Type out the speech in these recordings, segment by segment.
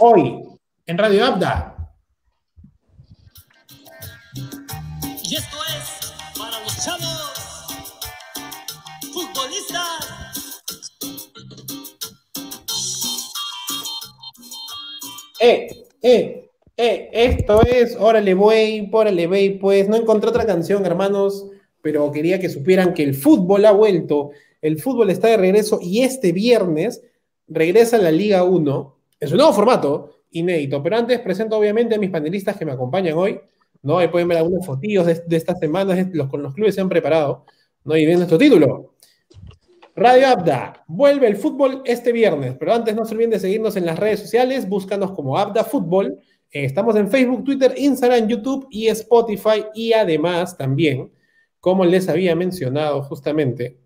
hoy en Radio Abda. Y esto es para los chavos futbolistas. Eh, eh, eh, esto es, órale, güey, órale, güey, pues no encontré otra canción, hermanos, pero quería que supieran que el fútbol ha vuelto, el fútbol está de regreso y este viernes regresa a la Liga 1 en su nuevo formato, inédito. Pero antes presento obviamente a mis panelistas que me acompañan hoy, ¿no? Ahí pueden ver algunos fotillos de, estas semanas, los, con los clubes se han preparado, ¿no? Y viene nuestro título. Radio Abda, vuelve el fútbol este viernes, pero antes no se olviden de seguirnos en las redes sociales, búscanos como Abda Fútbol. Eh, estamos en Facebook, Twitter, Instagram, YouTube y Spotify y además también, como les había mencionado justamente,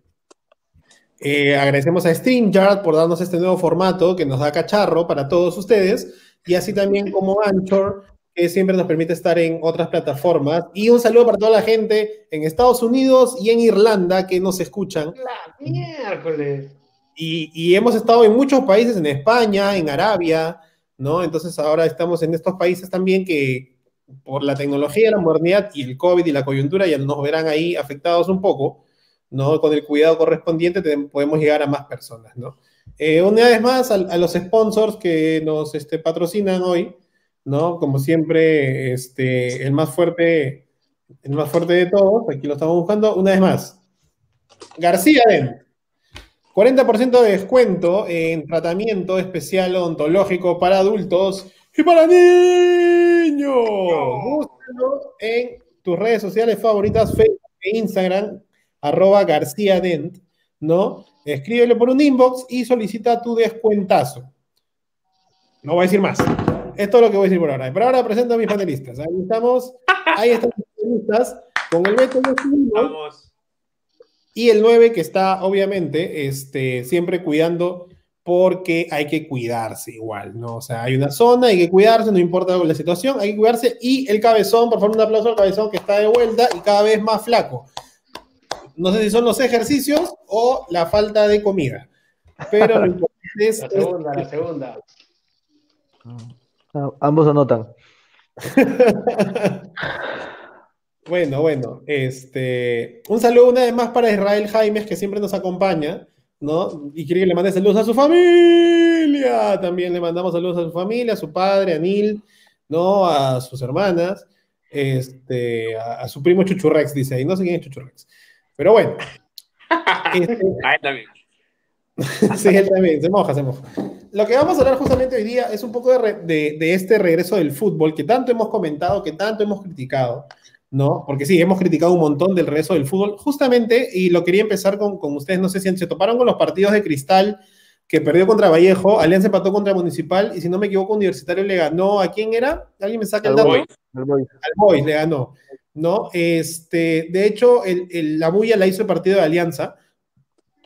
eh, agradecemos a StreamYard por darnos este nuevo formato que nos da cacharro para todos ustedes y así también como Anchor, que siempre nos permite estar en otras plataformas. Y un saludo para toda la gente en Estados Unidos y en Irlanda que nos escuchan. La miércoles. Y, y hemos estado en muchos países, en España, en Arabia, ¿no? Entonces ahora estamos en estos países también que por la tecnología, la modernidad y el COVID y la coyuntura ya nos verán ahí afectados un poco, ¿no? Con el cuidado correspondiente podemos llegar a más personas, ¿no? Eh, una vez más, a, a, los sponsors que nos este, patrocinan hoy, ¿no? Como siempre, este, el más fuerte, el más fuerte de todos, aquí lo estamos buscando, una vez más. García Dent. 40% de descuento en tratamiento especial odontológico para adultos y para niños. Búscalo en tus redes sociales favoritas, Facebook e Instagram, arroba García Dent, ¿no? Escríbele por un inbox y solicita tu descuentazo. No voy a decir más. Esto es lo que voy a decir por ahora. Pero ahora presento a mis panelistas. Ahí estamos. Ahí están mis panelistas con el Beto Vamos. y el 9 que está obviamente este, siempre cuidando porque hay que cuidarse igual, ¿no? O sea, hay una zona, hay que cuidarse, no importa la situación, hay que cuidarse. Y el cabezón, por favor, un aplauso al cabezón que está de vuelta y cada vez más flaco. No sé si son los ejercicios o la falta de comida. Pero lo importante es. La segunda, es, la segunda. Ambos anotan. bueno, bueno, este, un saludo una vez más para Israel Jaimes, que siempre nos acompaña, ¿no? Y quiere que le mande saludos a su familia. También le mandamos saludos a su familia, a su padre, a Neil, ¿no? A sus hermanas, este, a, a su primo Chuchurrex, dice ahí. No sé quién es Chuchurrex. Pero bueno. Este, Ahí también. sí, él también, se moja, se moja. Lo que vamos a hablar justamente hoy día es un poco de, re, de, de, este regreso del fútbol que tanto hemos comentado, que tanto hemos criticado, ¿no? Porque sí, hemos criticado un montón del regreso del fútbol, justamente, y lo quería empezar con, con ustedes, no sé si se toparon con los partidos de Cristal que perdió contra Vallejo, Alianza empató contra Municipal, y si no me equivoco, Universitario le ganó, ¿a quién era? ¿Alguien me saca el dato? Boys. Al Boys le ganó, ¿no? Este, de hecho, el, la bulla la hizo el partido de Alianza,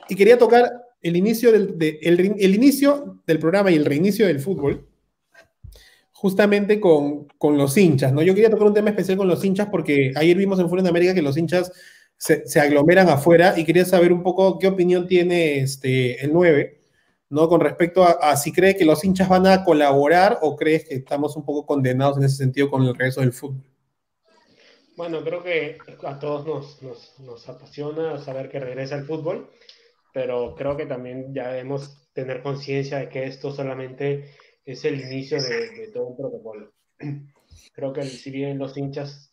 y quería tocar el inicio del, de, el, inicio del programa y el reinicio del fútbol, justamente con, con, los hinchas, ¿no? Yo quería tocar un tema especial con los hinchas porque ayer vimos en Fuera de América que los hinchas se, aglomeran afuera y quería saber un poco qué opinión tiene este, el 9, ¿no? Con respecto a, a, si cree que los hinchas van a colaborar o crees que estamos un poco condenados en ese sentido con el regreso del fútbol. Bueno, creo que a todos nos, nos, nos apasiona saber que regresa el fútbol pero creo que también ya debemos tener conciencia de que esto solamente es el inicio de, todo un protocolo. Creo que si bien los hinchas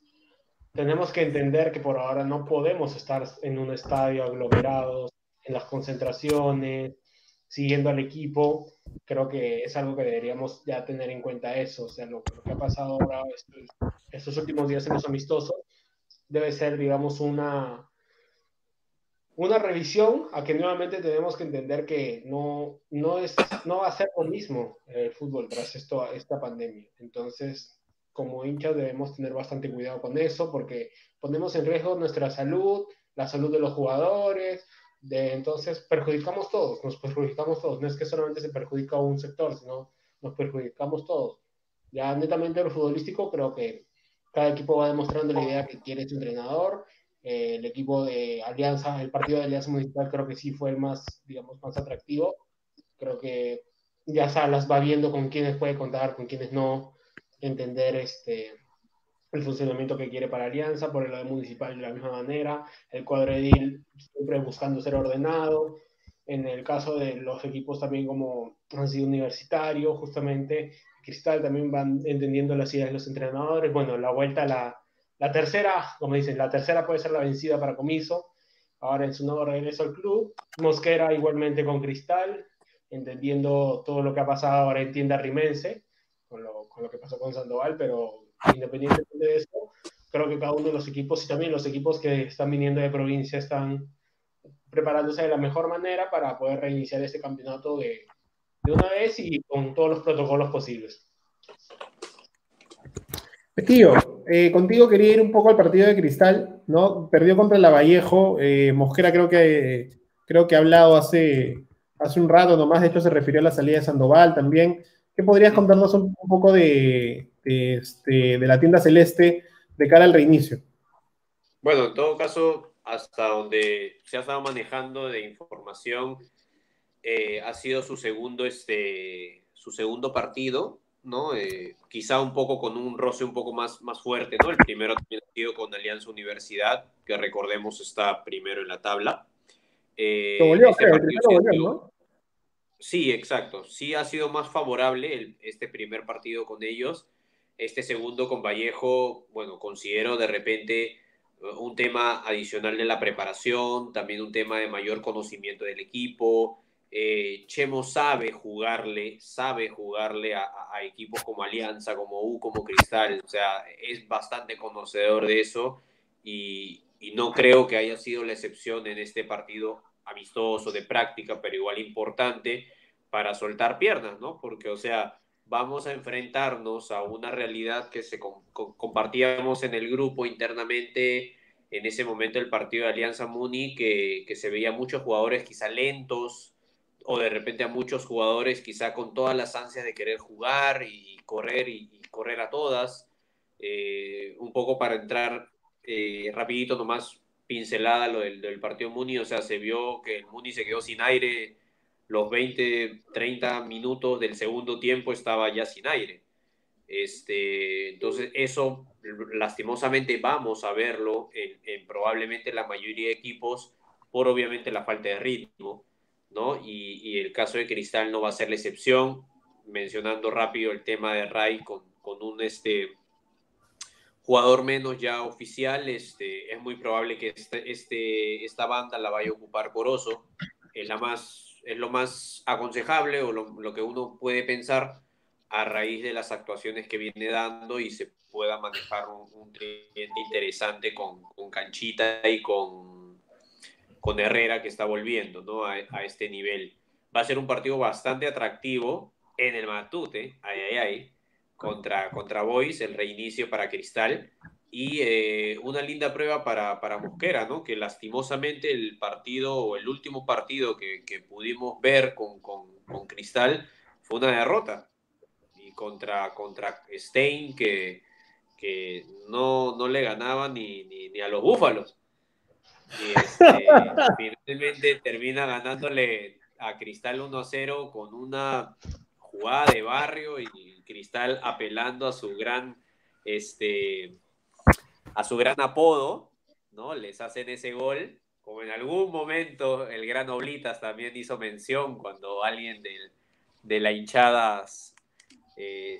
tenemos que entender que por ahora no podemos estar en un estadio aglomerados, en las concentraciones, siguiendo al equipo, creo que es algo que deberíamos ya tener en cuenta eso, o sea, lo, lo que ha pasado ahora estos, estos últimos días en los amistosos debe ser, digamos, una, una revisión a que nuevamente tenemos que entender que no, no, es, no va a ser lo mismo el fútbol tras esto, esta pandemia. Entonces, como hinchas debemos tener bastante cuidado con eso porque ponemos en riesgo nuestra salud, la salud de los jugadores, de, entonces perjudicamos todos, nos perjudicamos todos. No es que solamente se perjudica un sector, sino nos perjudicamos todos. Ya netamente lo futbolístico creo que cada equipo va demostrando la idea que quiere su entrenador. Eh, el equipo de Alianza, el partido de Alianza Municipal creo que sí fue el más, digamos, más atractivo. Creo que ya Salas va viendo con quiénes puede contar, con quiénes no, entender este, el funcionamiento que quiere para Alianza, por el lado municipal de la misma manera, el cuadro edil siempre buscando ser ordenado, en el caso de los equipos también como han sido universitario, justamente Cristal también van entendiendo las ideas de los entrenadores, bueno, la vuelta, la, la tercera, como dicen, la tercera puede ser la vencida para Comiso, ahora en su nuevo regreso al club, Mosquera igualmente con Cristal, entendiendo todo lo que ha pasado ahora en tienda rimense, con lo, con lo que pasó con Sandoval, pero independientemente de eso, creo que cada uno de los equipos y también los equipos que están viniendo de provincia están preparándose de la mejor manera para poder reiniciar este campeonato de, de una vez y con todos los protocolos posibles. Tío, eh, contigo quería ir un poco al partido de Cristal, ¿no? Perdió contra el Lavallejo, eh, Mosquera creo que, creo que ha hablado hace, hace un rato nomás, de hecho se refirió a la salida de Sandoval también. ¿Qué podrías contarnos un, poco de, este, de la tienda celeste de cara al reinicio? Bueno, en todo caso, hasta donde se ha estado manejando de información, eh, ha sido su segundo, este, su segundo partido, ¿no? Eh, quizá un poco con un roce un poco más, más fuerte, ¿no? El primero también ha sido con Alianza Universidad, que recordemos está primero en la tabla. Eh, este ¿no? Sí, exacto. Sí ha sido más favorable este primer partido con ellos. Este segundo con Vallejo, bueno, considero de repente un tema adicional de la preparación, también un tema de mayor conocimiento del equipo. Eh, Chemo sabe jugarle, sabe jugarle a, equipos como Alianza, como U, como Cristal, o sea, es bastante conocedor de eso y no creo que haya sido la excepción en este partido amistoso de práctica, pero igual importante para soltar piernas, ¿no? Porque, o sea, vamos a enfrentarnos a una realidad que se compartíamos en el grupo internamente en ese momento el partido de Alianza Muni, que, que, se veía muchos jugadores quizá lentos o de repente a muchos jugadores quizá con todas las ansias de querer jugar y correr y, correr a todas. Eh, un poco para entrar eh, rapidito nomás pincelada lo del, del, partido Muni, o sea, se vio que el Muni se quedó sin aire los 20, 30 minutos del segundo tiempo estaba ya sin aire. Este, entonces, eso lastimosamente vamos a verlo en, probablemente la mayoría de equipos por obviamente la falta de ritmo, ¿no? Y, el caso de Cristal no va a ser la excepción, mencionando rápido el tema de Ray con, con un este, jugador menos ya oficial, este, es muy probable que este, este, esta banda la vaya a ocupar Corozo, es la más es lo más aconsejable o lo, que uno puede pensar a raíz de las actuaciones que viene dando y se pueda manejar un, un interesante con, con, Canchita y con, con Herrera que está volviendo ¿no? a, este nivel. Va a ser un partido bastante atractivo en el Matute, ay, ay, ay, contra, contra Boys, el reinicio para Cristal y eh, una linda prueba para, para, Mosquera, ¿no? Que lastimosamente el partido o el último partido que, que pudimos ver con, con, con, Cristal fue una derrota. Y contra, contra Stein, que, que no, no le ganaba ni, ni, ni a los búfalos. Y este, finalmente termina ganándole a Cristal 1-0 con una jugada de barrio y Cristal apelando a su gran este, a su gran apodo, ¿no? Les hacen ese gol, como en algún momento el gran Oblitas también hizo mención cuando alguien de la hinchada eh,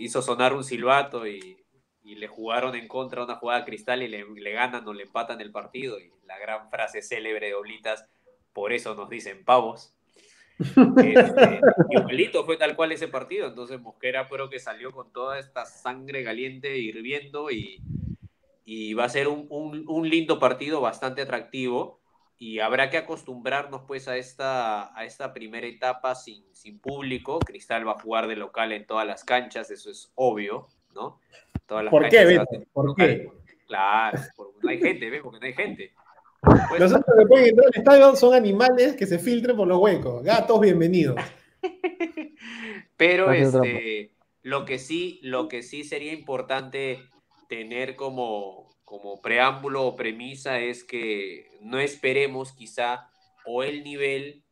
hizo sonar un silbato y, le jugaron en contra una jugada cristal y le, ganan o le empatan el partido. Y la gran frase célebre de Oblitas, por eso nos dicen pavos. Este, igualito fue tal cual ese partido, entonces Mosquera creo que salió con toda esta sangre caliente hirviendo y, y va a ser un, un, lindo partido bastante atractivo y habrá que acostumbrarnos pues a esta, a esta primera etapa sin, sin público. Cristal va a jugar de local en todas las canchas, eso es obvio, ¿no? Todas las ¿Por qué, ¿Por qué? Claro, porque no hay gente, ¿ves? Porque no hay gente. Pues, Nosotros después de entrar al estadio son animales que se filtren por los huecos. Gatos, bienvenidos. Pero este, lo que sí, lo que sí sería importante tener como, como preámbulo o premisa es que no esperemos quizá o el nivel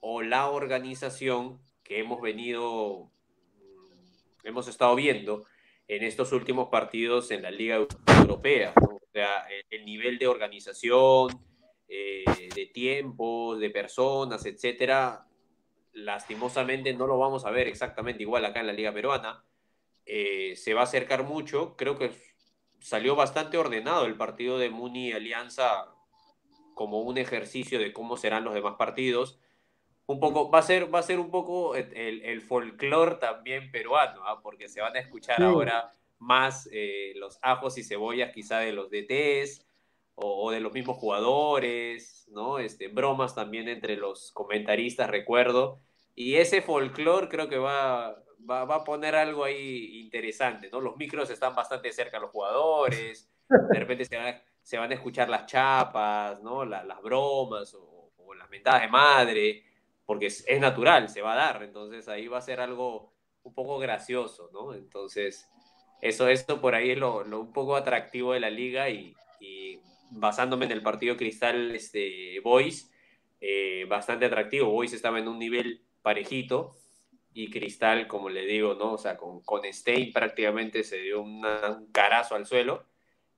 o la organización que hemos venido, mm, hemos estado viendo en estos últimos partidos en la Liga Europea. O sea, el, nivel de organización, eh, de tiempos, de personas, etcétera, lastimosamente no lo vamos a ver exactamente igual acá en la Liga Peruana. Eh, se va a acercar mucho. Creo que salió bastante ordenado el partido de Muni Alianza como un ejercicio de cómo serán los demás partidos. Un poco, va a ser, va a ser un poco el, el folclore también peruano, ¿ah? porque se van a escuchar ahora más eh, los ajos y cebollas quizá de los DTs o, o, de los mismos jugadores, ¿no? Este, bromas también entre los comentaristas, recuerdo. Y ese folclore creo que va, va, a poner algo ahí interesante, ¿no? Los micros están bastante cerca a los jugadores, de repente se van a, escuchar las chapas, ¿no? las bromas o, las mentadas de madre, porque es, natural, se va a dar, entonces ahí va a ser algo un poco gracioso, ¿no? Entonces, eso, esto por ahí es lo, un poco atractivo de la liga y, basándome en el partido Cristal este, Boys, eh, bastante atractivo. Boys estaba en un nivel parejito, y Cristal, como le digo, ¿no? O sea, con, con Stein prácticamente se dio un carazo al suelo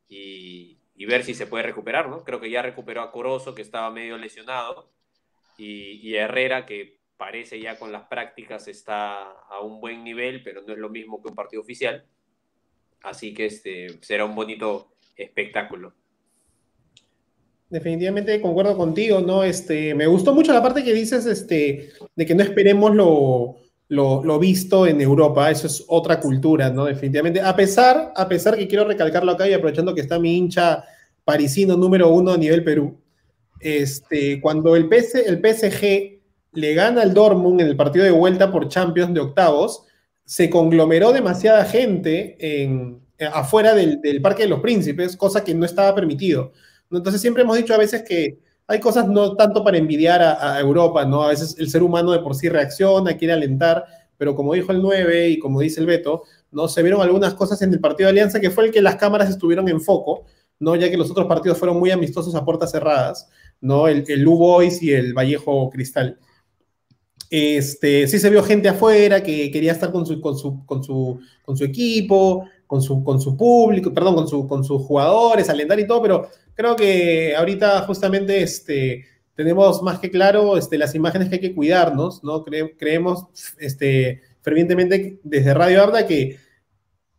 y, ver si se puede recuperar, ¿no? Creo que ya recuperó a Corozo, que estaba medio lesionado, y, y Herrera, que parece ya con las prácticas está a un buen nivel, pero no es lo mismo que un partido oficial. Así que este, será un bonito espectáculo. Definitivamente concuerdo contigo, ¿no? Este, me gustó mucho la parte que dices, este, de que no esperemos lo, lo, visto en Europa, eso es otra cultura, ¿no? Definitivamente. A pesar, a pesar que quiero recalcarlo acá y aprovechando que está mi hincha parisino número uno a nivel Perú, este, cuando el, el PSG le gana al Dortmund en el partido de vuelta por Champions de octavos, se conglomeró demasiada gente en, afuera del, del, Parque de los Príncipes, cosa que no estaba permitido. Entonces siempre hemos dicho a veces que hay cosas no tanto para envidiar a, Europa, ¿no? A veces el ser humano de por sí reacciona, quiere alentar, pero como dijo el 9 y como dice el Beto, ¿no? Se vieron algunas cosas en el partido de Alianza que fue el que las cámaras estuvieron en foco, ¿no? Ya que los otros partidos fueron muy amistosos a puertas cerradas, ¿no? El, el Boys y el Vallejo Cristal. Este, sí se vio gente afuera que quería estar con su, con su, con su, con su equipo, con su, con su público, perdón, con, su, con sus jugadores, alentar y todo, pero creo que ahorita justamente este, tenemos más que claro este, las imágenes que hay que cuidarnos, ¿no? creemos este, fervientemente desde Radio Arda que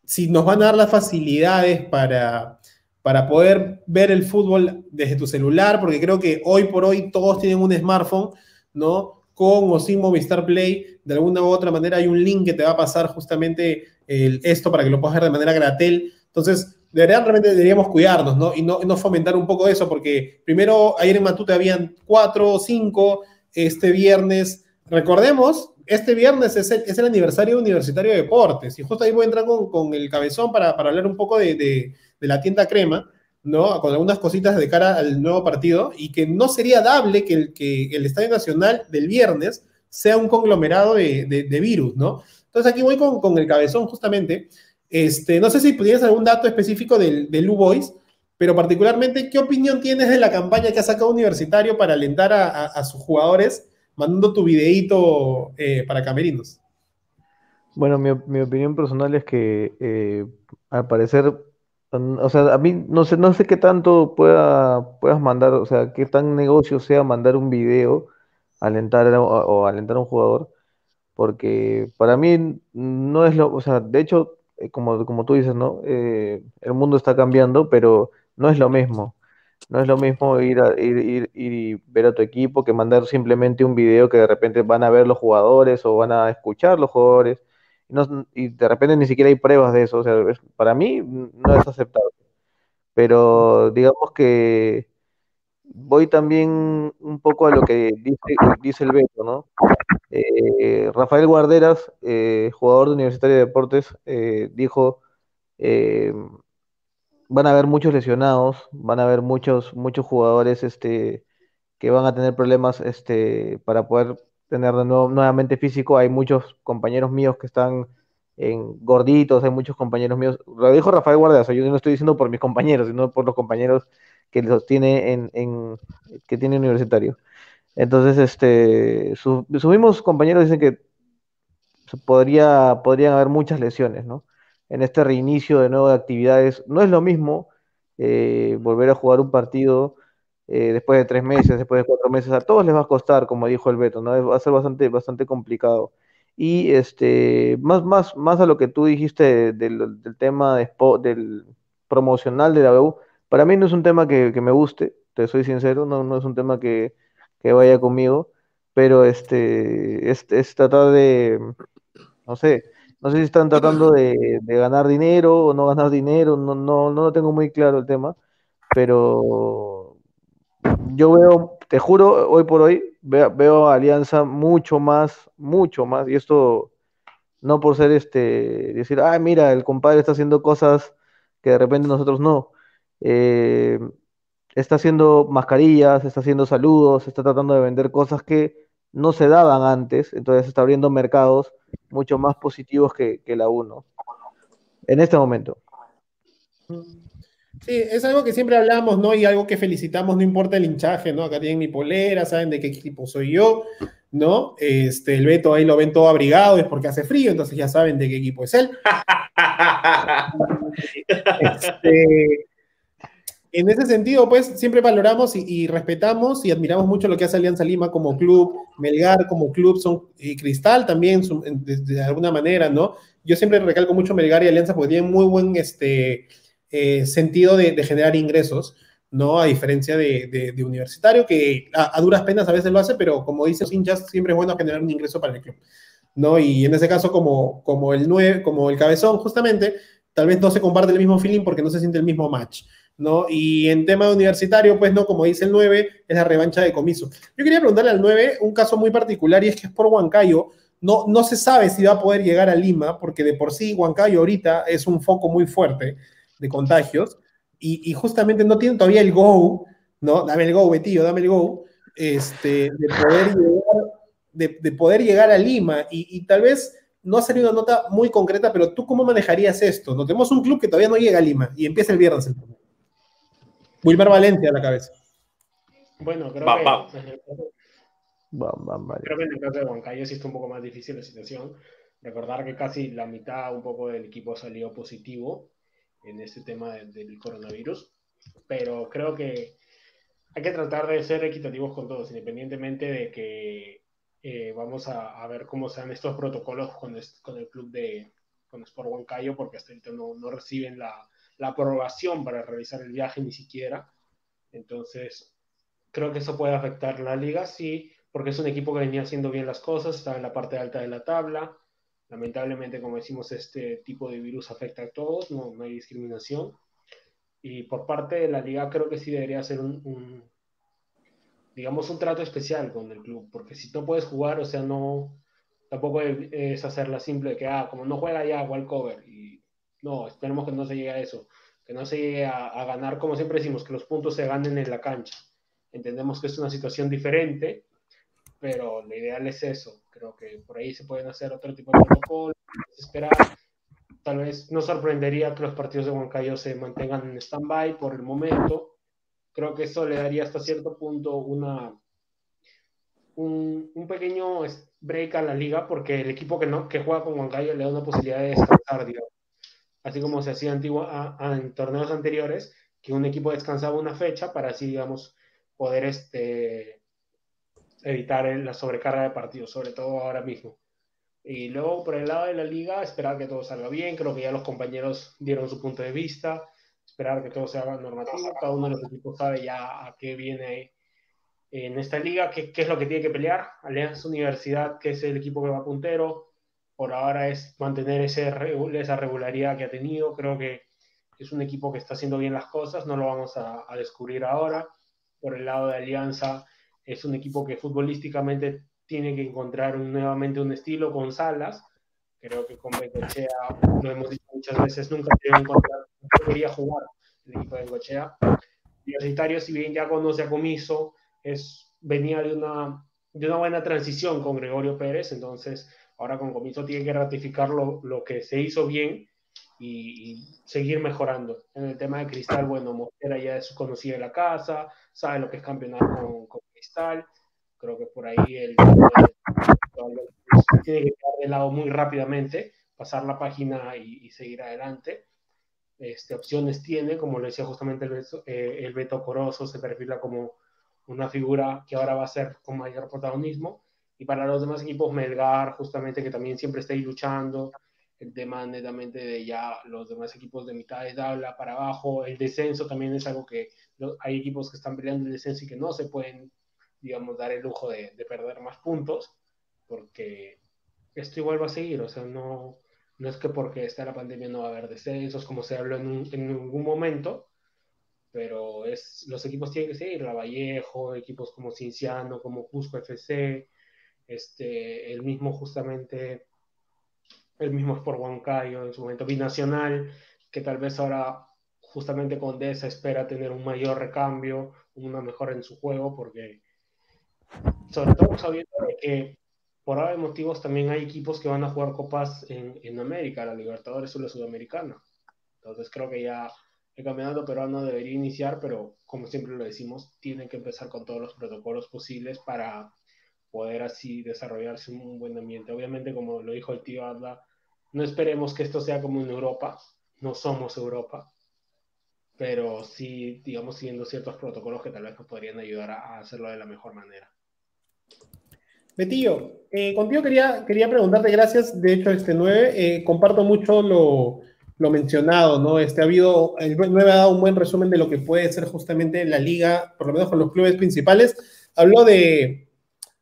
si nos van a dar las facilidades para, para poder ver el fútbol desde tu celular, porque creo que hoy por hoy todos tienen un smartphone, ¿no? Con o sin Movistar Play, de alguna u otra manera hay un link que te va a pasar justamente el, esto para que lo puedas ver de manera gratel. Entonces, de verdad realmente deberíamos cuidarnos, ¿no? Y no, no fomentar un poco eso, porque primero ayer en Matute habían cuatro o cinco, este viernes, recordemos, este viernes es el, es el aniversario universitario de deportes, y justo ahí voy a entrar con, con el cabezón para, para, hablar un poco de, de, de, la tienda crema, ¿no? Con algunas cositas de cara al nuevo partido, y que no sería dable que el, que el Estadio Nacional del viernes sea un conglomerado de, de virus, ¿no? Entonces aquí voy con, con el cabezón justamente, este, no sé si pudieras algún dato específico del, del U-Boys, pero particularmente, ¿qué opinión tienes de la campaña que ha sacado Universitario para alentar a, sus jugadores, mandando tu videíto eh, para Camerinos? Bueno, mi, opinión personal es que eh, al parecer, o sea, a mí no sé, no sé qué tanto pueda, puedas mandar, o sea, qué tan negocio sea mandar un video alentar o, alentar a un jugador, porque para mí no es lo, o sea, de hecho como, como tú dices, ¿no? Eh, el mundo está cambiando, pero no es lo mismo. No es lo mismo ir, a, ir, ir, y ver a tu equipo que mandar simplemente un video que de repente van a ver los jugadores o van a escuchar los jugadores y, no, y de repente ni siquiera hay pruebas de eso. O sea, para mí no es aceptable. Pero digamos que voy también un poco a lo que dice, el Beto, ¿no? Eh, Rafael Guarderas, eh, jugador de Universitario de Deportes, eh, dijo, van a haber muchos lesionados, van a haber muchos, muchos jugadores este, que van a tener problemas este, para poder tener de nuevo, nuevamente físico. Hay muchos compañeros míos que están gorditos, hay muchos compañeros míos. Lo dijo Rafael Guarderas, yo no estoy diciendo por mis compañeros, sino por los compañeros que los tiene en, en que tiene universitario. Entonces, este, su- sus mismos compañeros dicen que podría, podrían haber muchas lesiones, ¿no? En este reinicio de nuevo de actividades, no es lo mismo eh, volver a jugar un partido eh, después de tres meses, después de cuatro meses, a todos les va a costar, como dijo el Beto, ¿no? Va a ser bastante, bastante complicado. Y este, más, más, más a lo que tú dijiste del, tema del promocional de la U, para mí no es un tema que, me guste, te soy sincero, no, no es un tema que, que vaya conmigo, pero este, es, es tratar de, no sé, no sé si están tratando de, ganar dinero o no ganar dinero, no, no, no lo tengo muy claro el tema, pero yo veo, te juro, hoy por hoy, veo, veo a Alianza mucho más, mucho más, y esto no por ser este, decir, ah, mira, el compadre está haciendo cosas que de repente nosotros no. Eh, está haciendo mascarillas, está haciendo saludos, está tratando de vender cosas que no se daban antes, entonces está abriendo mercados mucho más positivos que, que la uno en este momento. Sí, es algo que siempre hablamos, ¿no? Y algo que felicitamos, no importa el hinchaje, ¿no? Acá tienen mi polera, saben de qué equipo soy yo, ¿no? Este, el Beto ahí lo ven todo abrigado, es porque hace frío, entonces ya saben de qué equipo es él. Este, en ese sentido, pues siempre valoramos y, y respetamos y admiramos mucho lo que hace Alianza Lima como club, Melgar como club, son, y Cristal también, son, de, de alguna manera, ¿no? Yo siempre recalco mucho Melgar y Alianza porque tienen muy buen este, eh, sentido de, de, generar ingresos, ¿no? A diferencia de, de, Universitario, que a, a, duras penas a veces lo hace, pero como dicen los hinchas, siempre es bueno generar un ingreso para el club, ¿no? Y en ese caso, como, como el 9, como el cabezón, justamente, tal vez no se comparte el mismo feeling porque no se siente el mismo match. ¿No? Y en tema universitario, pues no, como dice el 9, es la revancha de comiso. Yo quería preguntarle al 9 un caso muy particular y es que es por Huancayo. No, no se sabe si va a poder llegar a Lima, porque de por sí Huancayo ahorita es un foco muy fuerte de contagios y, justamente no tiene todavía el go, ¿no? Dame el go, Betillo, dame el go, este, de, poder llegar, de, de poder llegar a Lima y, y tal vez no ha salido una nota muy concreta, pero tú cómo manejarías esto? No tenemos un club que todavía no llega a Lima y empieza el viernes el torneo. Wilmar Valencia a la cabeza. Bueno, creo Bam, que, bam. Bam, bam, vale. creo que en el caso de Huancayo sí está un poco más difícil la situación. Recordar que casi la mitad un poco del equipo salió positivo en este tema de- del coronavirus, pero creo que hay que tratar de ser equitativos con todos, independientemente de que eh, vamos a, a ver cómo sean estos protocolos con, es- con el club de con Sport Huancayo, porque hasta ahorita no, no reciben la, la aprobación para realizar el viaje ni siquiera. Entonces, creo que eso puede afectar la liga, sí, porque es un equipo que venía haciendo bien las cosas, está en la parte alta de la tabla. Lamentablemente, como decimos, este tipo de virus afecta a todos, no, no hay discriminación. Y por parte de la liga creo que sí debería ser un, un, digamos, un trato especial con el club, porque si no puedes jugar, o sea, no, tampoco es hacerla simple de que, ah, como no juega ya, cover y no, esperemos que no se llegue a eso, que no se llegue a, ganar, como siempre decimos, que los puntos se ganen en la cancha. Entendemos que es una situación diferente, pero lo ideal es eso. Creo que por ahí se pueden hacer otro tipo de protocolos, esperar. Tal vez no sorprendería que los partidos de Huancayo se mantengan en stand-by por el momento. Creo que eso le daría hasta cierto punto una, un, un, pequeño break a la liga porque el equipo que, no, que juega con Huancayo le da una posibilidad de descansar, digamos así como se hacía en torneos anteriores, que un equipo descansaba una fecha para así, digamos, poder este, evitar la sobrecarga de partidos, sobre todo ahora mismo. Y luego, por el lado de la liga, esperar que todo salga bien. Creo que ya los compañeros dieron su punto de vista. Esperar que todo sea normativo. Cada uno de los equipos sabe ya a qué viene en esta liga, qué, qué es lo que tiene que pelear. Alianza Universidad, que es el equipo que va puntero, por ahora es mantener ese, esa regularidad que ha tenido. Creo que es un equipo que está haciendo bien las cosas, no lo vamos a, a, descubrir ahora. Por el lado de Alianza, es un equipo que futbolísticamente tiene que encontrar un, nuevamente un estilo con Salas. Creo que con Bengochea, lo hemos dicho muchas veces, nunca tiene encontrar, quería jugar el equipo de Bengochea. Universitario, si bien ya conoce a Comiso, es, venía de una, de una buena transición con Gregorio Pérez, entonces Ahora con Comiso tiene que ratificar lo, lo que se hizo bien y, y, seguir mejorando. En el tema de Cristal, bueno, Mosquera ya es conocida de la casa, sabe lo que es campeonar con, con Cristal. Creo que por ahí el tiene que quedar de lado muy rápidamente, pasar la página y, y seguir adelante. Este, opciones tiene, como le decía justamente el eh, el Beto Corozo, se perfila como una figura que ahora va a ser con mayor protagonismo. Y para los demás equipos, Melgar, justamente que también siempre está ahí luchando, el tema netamente de ya los demás equipos de mitad de tabla para abajo, el descenso también es algo que hay equipos que están peleando el descenso y que no se pueden, digamos, dar el lujo de, de perder más puntos, porque esto igual va a seguir, o sea, no, no es que porque está la pandemia no va a haber descensos, como se habló en, un, en algún momento, pero es, los equipos tienen que seguir, la Vallejo, equipos como Cinciano, como Cusco FC, este, el mismo justamente, el mismo Sport Huancayo, en su momento binacional, que tal vez ahora justamente Condesa espera tener un mayor recambio, una mejora en su juego, porque sobre todo sabiendo que por ahora motivos también hay equipos que van a jugar copas en, en América, la Libertadores o la Sudamericana. Entonces creo que ya el campeonato peruano debería iniciar, pero como siempre lo decimos, tienen que empezar con todos los protocolos posibles para poder así desarrollarse un buen ambiente. Obviamente, como lo dijo el tío Adla, no esperemos que esto sea como en Europa, no somos Europa, pero sí, digamos, siguiendo ciertos protocolos que tal vez nos podrían ayudar a hacerlo de la mejor manera. Betillo, eh, contigo quería, quería preguntarte, gracias, de hecho, este 9, eh, comparto mucho lo, lo, mencionado, ¿no? Este, ha habido, el 9 ha dado un buen resumen de lo que puede ser justamente la liga, por lo menos con los clubes principales. Habló de,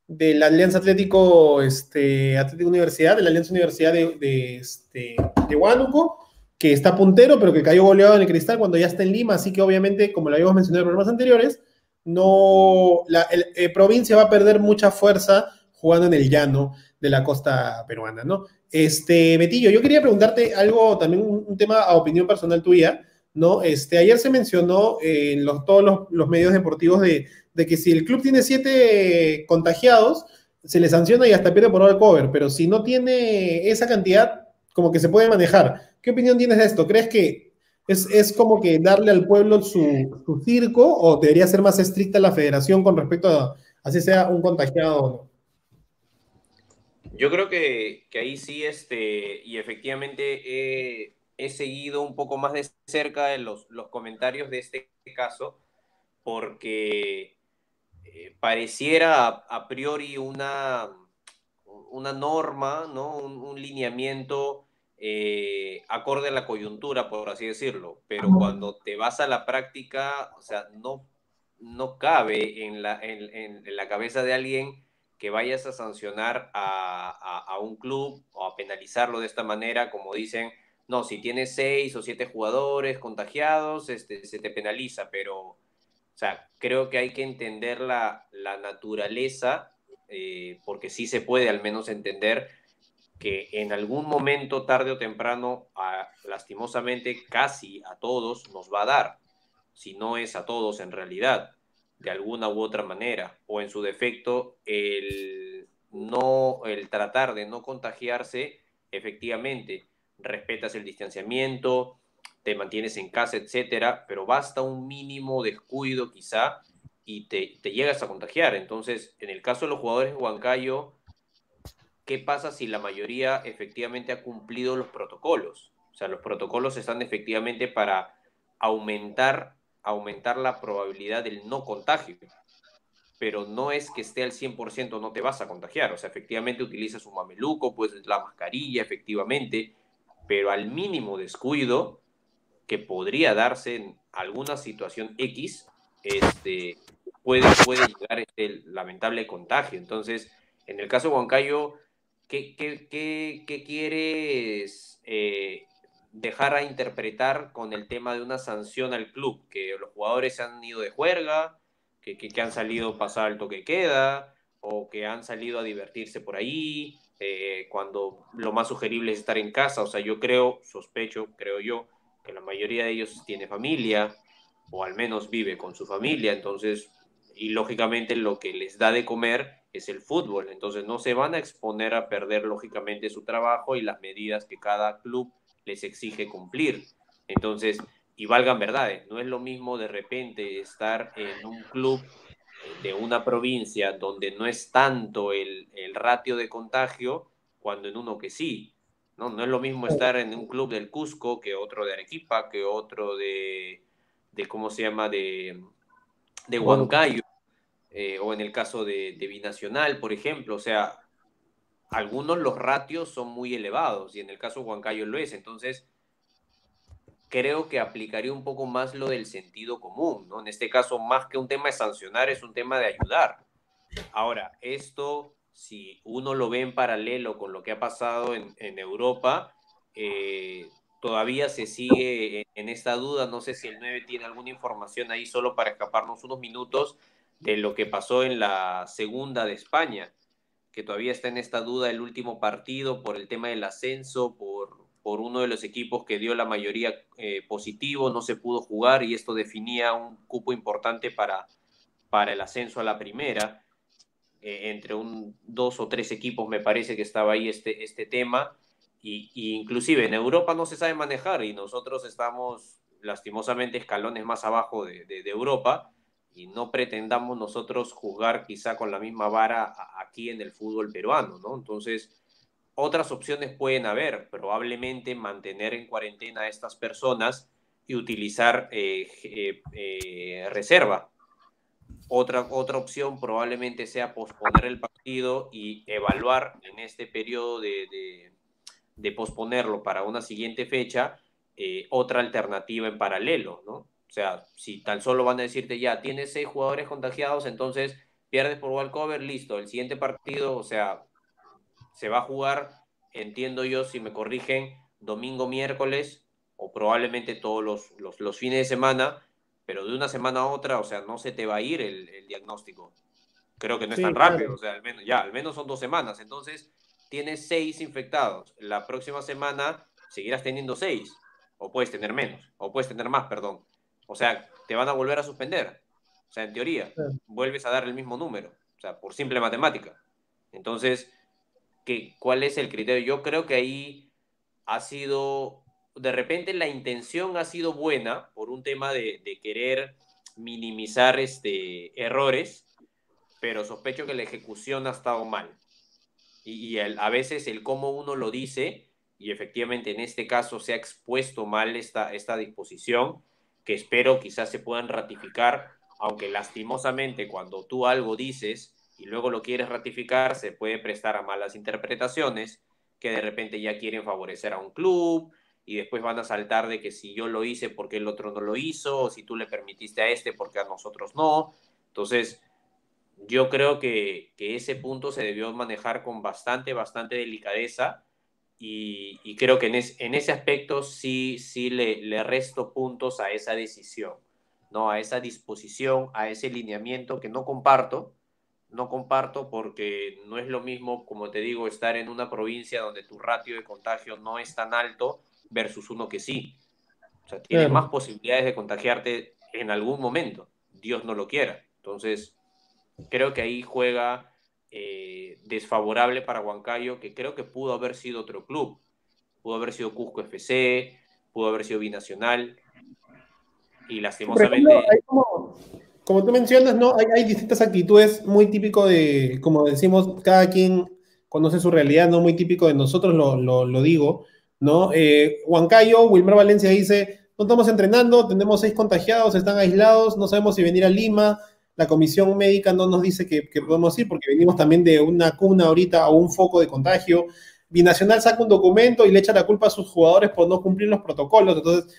de la Alianza Atlético, este, Atlético Universidad, de la Alianza Universidad de, de, este, de Huánuco, que está puntero, pero que cayó goleado en el cristal cuando ya está en Lima, así que obviamente, como lo habíamos mencionado en programas anteriores, no, la eh, provincia va a perder mucha fuerza jugando en el llano de la costa peruana, ¿no? Este, Betillo, yo quería preguntarte algo, también un, un tema a opinión personal tuya, ¿no? Este, ayer se mencionó en los, todos los, los medios deportivos de, de, que si el club tiene siete contagiados, se le sanciona y hasta pierde por hora cover, pero si no tiene esa cantidad, como que se puede manejar. ¿Qué opinión tienes de esto? ¿Crees que es, es como que darle al pueblo su, su, circo o debería ser más estricta la federación con respecto a así sea un contagiado o no? Yo creo que, que, ahí sí, este, y efectivamente he, he, seguido un poco más de cerca los, los comentarios de este caso, porque eh, pareciera a, a, priori una, una norma, ¿no? un, un lineamiento eh, acorde a la coyuntura, por así decirlo, pero cuando te vas a la práctica, o sea, no, no cabe en la, en, en la cabeza de alguien que vayas a sancionar a, a, a, un club o a penalizarlo de esta manera, como dicen, no, si tienes seis o siete jugadores contagiados, este, se te penaliza, pero, o sea, creo que hay que entender la, la naturaleza, eh, porque sí se puede al menos entender que en algún momento, tarde o temprano, lastimosamente, casi a todos nos va a dar, si no es a todos en realidad de alguna u otra manera, o en su defecto, el, no, el tratar de no contagiarse, efectivamente, respetas el distanciamiento, te mantienes en casa, etcétera, pero basta un mínimo descuido quizá y te, te llegas a contagiar. Entonces, en el caso de los jugadores de Huancayo, ¿qué pasa si la mayoría efectivamente ha cumplido los protocolos? O sea, los protocolos están efectivamente para aumentar aumentar la probabilidad del no contagio. Pero no es que esté al 100% no te vas a contagiar. O sea, efectivamente utilizas un mameluco, pues la mascarilla, efectivamente, pero al mínimo descuido que podría darse en alguna situación X, este, puede, puede llegar este lamentable contagio. Entonces, en el caso de Huancayo, ¿qué, qué, qué, quieres eh, dejar a interpretar con el tema de una sanción al club, que los jugadores se han ido de juerga, que, que, que han salido pasar el toque queda, o que han salido a divertirse por ahí, eh, cuando lo más sugerible es estar en casa. O sea, yo creo, sospecho, creo yo, que la mayoría de ellos tiene familia, o al menos vive con su familia, entonces, y lógicamente lo que les da de comer es el fútbol, entonces no se van a exponer a perder lógicamente su trabajo y las medidas que cada club les exige cumplir. Entonces, y valgan verdades, no es lo mismo de repente estar en un club de una provincia donde no es tanto el, el ratio de contagio, cuando en uno que sí. ¿no? no es lo mismo estar en un club del Cusco que otro de Arequipa, que otro de, de ¿cómo se llama?, de, de Huancayo, eh, o en el caso de, de Binacional, por ejemplo. O sea, algunos los ratios son muy elevados y en el caso de Huancayo lo es. Entonces, creo que aplicaría un poco más lo del sentido común, ¿no? En este caso, más que un tema de sancionar, es un tema de ayudar. Ahora, esto, si uno lo ve en paralelo con lo que ha pasado en, en Europa, eh, todavía se sigue en, en, esta duda. No sé si el 9 tiene alguna información ahí solo para escaparnos unos minutos de lo que pasó en la segunda de España, que todavía está en esta duda el último partido por el tema del ascenso, por, por uno de los equipos que dio la mayoría eh, positivo, no se pudo jugar y esto definía un cupo importante para, para el ascenso a la primera. Eh, entre un, dos o tres equipos me parece que estaba ahí este, este tema. Y, y, inclusive en Europa no se sabe manejar y nosotros estamos lastimosamente escalones más abajo de, de, de Europa y no pretendamos nosotros jugar quizá con la misma vara aquí en el fútbol peruano, ¿no? Entonces, otras opciones pueden haber, probablemente mantener en cuarentena a estas personas y utilizar eh, eh, eh, reserva. Otra, otra opción probablemente sea posponer el partido y evaluar en este periodo de, de, de posponerlo para una siguiente fecha otra alternativa en paralelo, ¿no? O sea, si tan solo van a decirte ya, tienes seis jugadores contagiados, entonces pierdes por walkover, listo, el siguiente partido, o sea, se va a jugar, entiendo yo, si me corrigen, domingo, miércoles o probablemente todos los, los, los, fines de semana, pero de una semana a otra, o sea, no se te va a ir el, el diagnóstico. Creo que no es sí, tan rápido, claro. o sea, al menos, ya, al menos son dos semanas. Entonces, tienes seis infectados. La próxima semana seguirás teniendo seis, o puedes tener menos, o puedes tener más, perdón. O sea, te van a volver a suspender. O sea, en teoría, sí. vuelves a dar el mismo número, o sea, por simple matemática. Entonces, que, cuál es el criterio. Yo creo que ahí ha sido, de repente la intención ha sido buena por un tema de, querer minimizar este, errores, pero sospecho que la ejecución ha estado mal. Y, a veces el cómo uno lo dice, y efectivamente en este caso se ha expuesto mal esta, esta disposición, que espero quizás se puedan ratificar, aunque lastimosamente cuando tú algo dices, y luego lo quieres ratificar, se puede prestar a malas interpretaciones que de repente ya quieren favorecer a un club y después van a saltar de que si yo lo hice porque el otro no lo hizo, o si tú le permitiste a este porque a nosotros no. Entonces, yo creo que, que ese punto se debió manejar con bastante, bastante delicadeza y, creo que en, es, en, ese aspecto sí, sí le, le resto puntos a esa decisión, ¿no? a esa disposición, a ese lineamiento que no comparto, no comparto porque no es lo mismo, como te digo, estar en una provincia donde tu ratio de contagio no es tan alto versus uno que sí. O sea, tienes claro. más posibilidades de contagiarte en algún momento, Dios no lo quiera. Entonces, creo que ahí juega eh, desfavorable para Huancayo, que creo que pudo haber sido otro club. Pudo haber sido Cusco FC, pudo haber sido Binacional. Y lastimosamente... Ejemplo, como tú mencionas, ¿no? Hay, hay, distintas actitudes, muy típico de, como decimos, cada quien conoce su realidad, no muy típico de nosotros, lo digo, ¿no? Eh, Huancayo, Wilmer Valencia dice, no estamos entrenando, tenemos seis contagiados, están aislados, no sabemos si venir a Lima, la comisión médica no nos dice que, que podemos ir porque venimos también de una cuna ahorita o un foco de contagio. Binacional saca un documento y le echa la culpa a sus jugadores por no cumplir los protocolos, entonces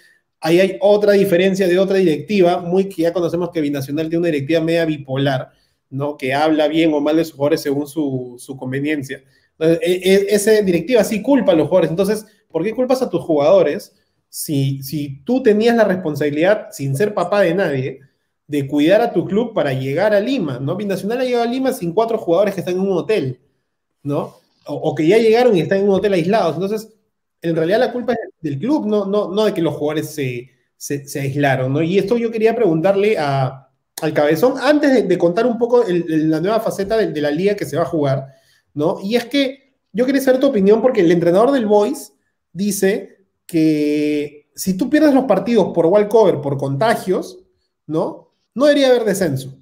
ahí hay otra diferencia de otra directiva, muy que ya conocemos que Binacional tiene una directiva media bipolar, ¿no? Que habla bien o mal de sus jugadores según su, conveniencia. Entonces, e, e, esa directiva sí culpa a los jugadores. Entonces, ¿por qué culpas a tus jugadores si, si tú tenías la responsabilidad, sin ser papá de nadie, de cuidar a tu club para llegar a Lima, ¿no? Binacional ha llegado a Lima sin cuatro jugadores que están en un hotel, ¿no? O, o que ya llegaron y están en un hotel aislados. Entonces, en realidad la culpa es del club, no, no, no de que los jugadores se, se, se aislaron, ¿no? Y esto yo quería preguntarle a, al Cabezón, antes de, de contar un poco el, el, la nueva faceta de, de, la liga que se va a jugar, ¿no? Y es que yo quería saber tu opinión porque el entrenador del Boys dice que si tú pierdes los partidos por walkover, por contagios, ¿no? No debería haber descenso.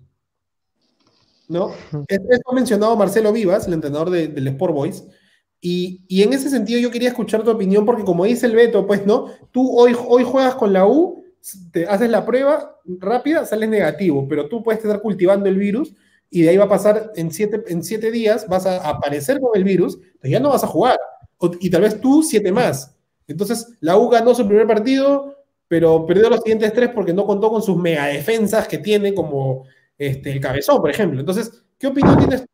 ¿no? Esto ha mencionado Marcelo Vivas, el entrenador de- del Sport Boys, y, en ese sentido yo quería escuchar tu opinión, porque como dice el Beto, pues, ¿no? Tú hoy, hoy juegas con la U, te haces la prueba rápida, sales negativo, pero tú puedes estar cultivando el virus y de ahí va a pasar en siete, en siete días, vas a aparecer con el virus, entonces ya no vas a jugar. Y tal vez tú siete más. Entonces, la U ganó su primer partido, pero perdió los siguientes tres porque no contó con sus mega defensas que tiene, como este, el cabezón, por ejemplo. Entonces, ¿qué opinión tienes tú?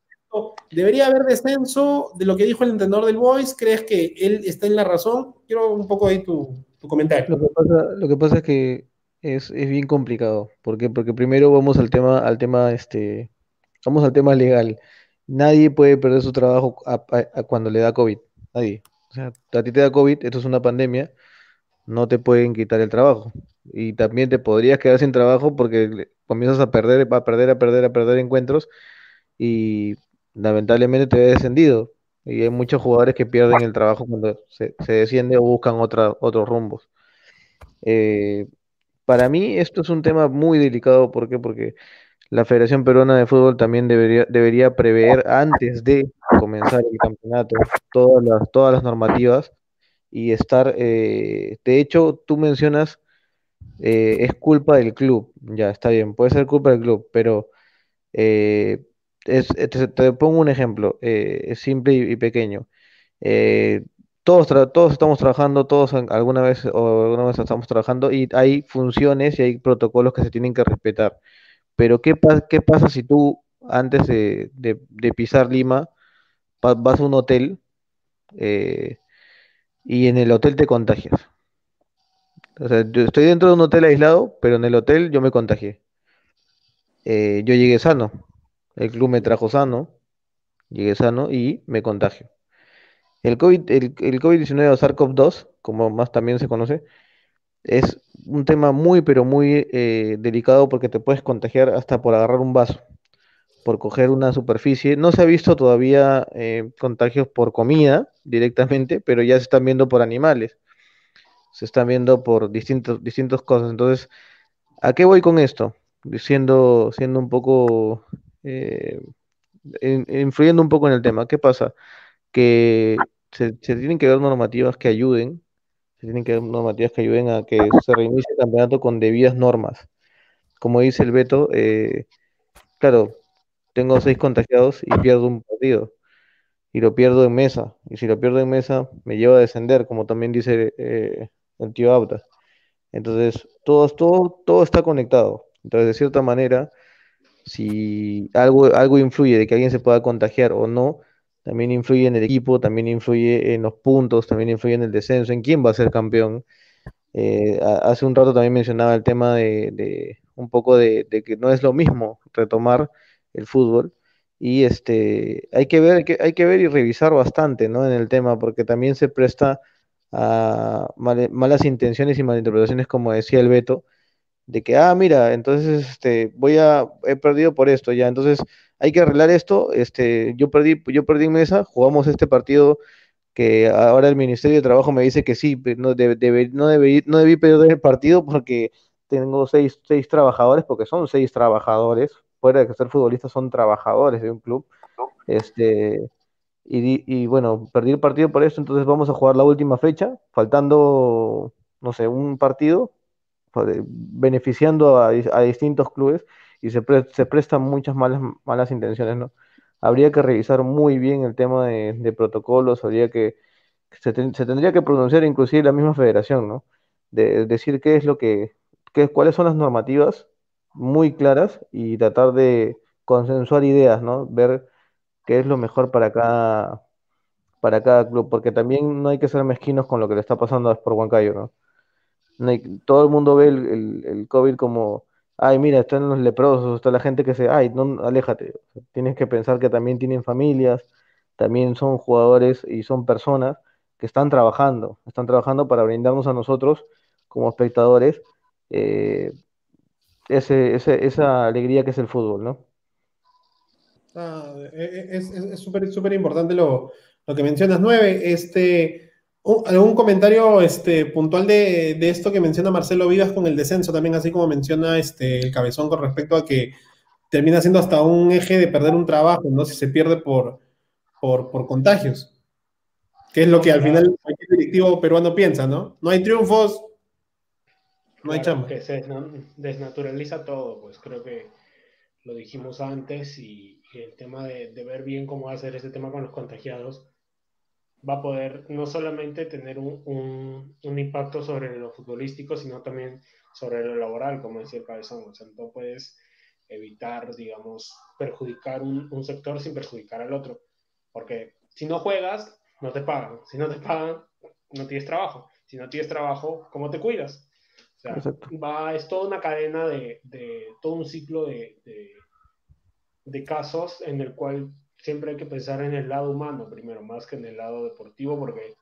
¿Debería haber descenso de lo que dijo el entrenador del Boys? ¿Crees que él está en la razón? Quiero un poco ahí tu, tu comentario. Lo que pasa, lo que pasa es que es, es bien complicado. ¿Por? Porque primero vamos al tema, al tema, este, vamos al tema legal. Nadie puede perder su trabajo a- cuando le da COVID. Nadie. O sea, a ti te da COVID, esto es una pandemia, no te pueden quitar el trabajo. Y también te podrías quedar sin trabajo porque comienzas a perder, a perder, a perder, a perder encuentros y lamentablemente te ves descendido. Y hay muchos jugadores que pierden el trabajo cuando se, se desciende o buscan otros rumbos. Eh, para mí esto es un tema muy delicado, ¿por qué? Porque la Federación Peruana de Fútbol también debería, debería prever antes de comenzar el campeonato todas las, todas las normativas y estar, eh, de hecho, tú mencionas, eh, es culpa del club, ya está bien, puede ser culpa del club, pero es- eh, te, pongo un ejemplo, eh, simple y, pequeño. Eh, todos, todos estamos trabajando, todos alguna vez o alguna vez estamos trabajando y hay funciones y hay protocolos que se tienen que respetar. Pero ¿qué, qué pasa si tú antes de, de- pisar Lima va- vas a un hotel y en el hotel te contagias? O sea, yo estoy dentro de un hotel aislado, pero en el hotel yo me contagié. Yo llegué sano, el club me trajo sano, llegué sano y me contagio. El COVID, el, el COVID-19 o SARS-CoV-2, como más también se conoce, es un tema muy, pero muy eh, delicado porque te puedes contagiar hasta por agarrar un vaso, por coger una superficie. No se ha visto todavía eh, contagios por comida directamente, pero ya se están viendo por animales, se están viendo por distintos, distintas cosas. Entonces, ¿a qué voy con esto? Siendo, siendo un poco, eh, in- influyendo un poco en el tema. ¿Qué pasa? Que se, tienen que ver normativas que ayuden se tienen que dar normativas que ayuden a que se reinicie el campeonato con debidas normas. Como dice el Beto, eh, claro, tengo seis contagiados y pierdo un partido. Y lo pierdo en mesa. Y si lo pierdo en mesa, me lleva a descender, como también dice eh, el tío Auta. Entonces, todo, todo, todo está conectado. Entonces, de cierta manera, si algo, algo influye de que alguien se pueda contagiar o no, también influye en el equipo, también influye en los puntos, también influye en el descenso, en quién va a ser campeón. Eh, hace un rato también mencionaba el tema de, de un poco de, de que no es lo mismo retomar el fútbol y este hay que ver, que, hay que ver y revisar bastante, ¿no? En el tema, porque también se presta a malas intenciones y malinterpretaciones, como decía el Beto, de que, ah, mira, entonces este, voy a, he perdido por esto, ya, entonces hay que arreglar esto, este, yo perdí, yo perdí mesa, jugamos este partido que ahora el Ministerio de Trabajo me dice que sí, no, debe- no, debí, no debí perder el partido porque tengo seis, seis trabajadores, porque son seis trabajadores, fuera de que ser futbolistas son trabajadores de un club, este, y, y bueno, perdí el partido por esto, entonces vamos a jugar la última fecha, faltando, no sé, un partido, pa- de- beneficiando a, dis- a distintos clubes y se, se prestan muchas malas, malas intenciones, ¿no? Habría que revisar muy bien el tema de, protocolos, habría que, se, se tendría que pronunciar inclusive la misma federación, ¿no? De, decir qué es lo que, qué, cuáles son las normativas muy claras y tratar de consensuar ideas, ¿no? Ver qué es lo mejor para cada, para cada club, porque también no hay que ser mezquinos con lo que le está pasando a Sport Huancayo, ¿no? Todo el mundo ve el, el, COVID como, ay, mira, están los leprosos, está la gente que se, ay, no, aléjate. Tienes que pensar que también tienen familias, también son jugadores y son personas que están trabajando, están trabajando para brindarnos a nosotros como espectadores eh, ese, ese- esa alegría que es el fútbol, ¿no? Ah, e- e- es es- es súper súper importante lo, lo que mencionas, nueve. Este, ¿algún comentario este, puntual de, de esto que menciona Marcelo Vivas con el descenso? También así como menciona este, el cabezón con respecto a que termina siendo hasta un eje de perder un trabajo, ¿no? Si se pierde por, por, por contagios. Que es lo que al final cualquier directivo peruano piensa, ¿no? No hay triunfos, no hay Claro, chamba. que se desna- desnaturaliza todo, pues creo que lo dijimos antes y, y el tema de, de ver bien cómo va a ser este tema con los contagiados va a poder no solamente tener un, un- un impacto sobre lo futbolístico, sino también sobre lo laboral, como decía el cabezón. O sea, no puedes evitar, digamos, perjudicar un, un sector sin perjudicar al otro. Porque si no juegas, no te pagan. Si no te pagan, no tienes trabajo. Si no tienes trabajo, ¿cómo te cuidas? O sea, Exacto. va, es toda una cadena de, de todo un ciclo de, de, de casos en el cual siempre hay que pensar en el lado humano primero, más que en el lado deportivo, porque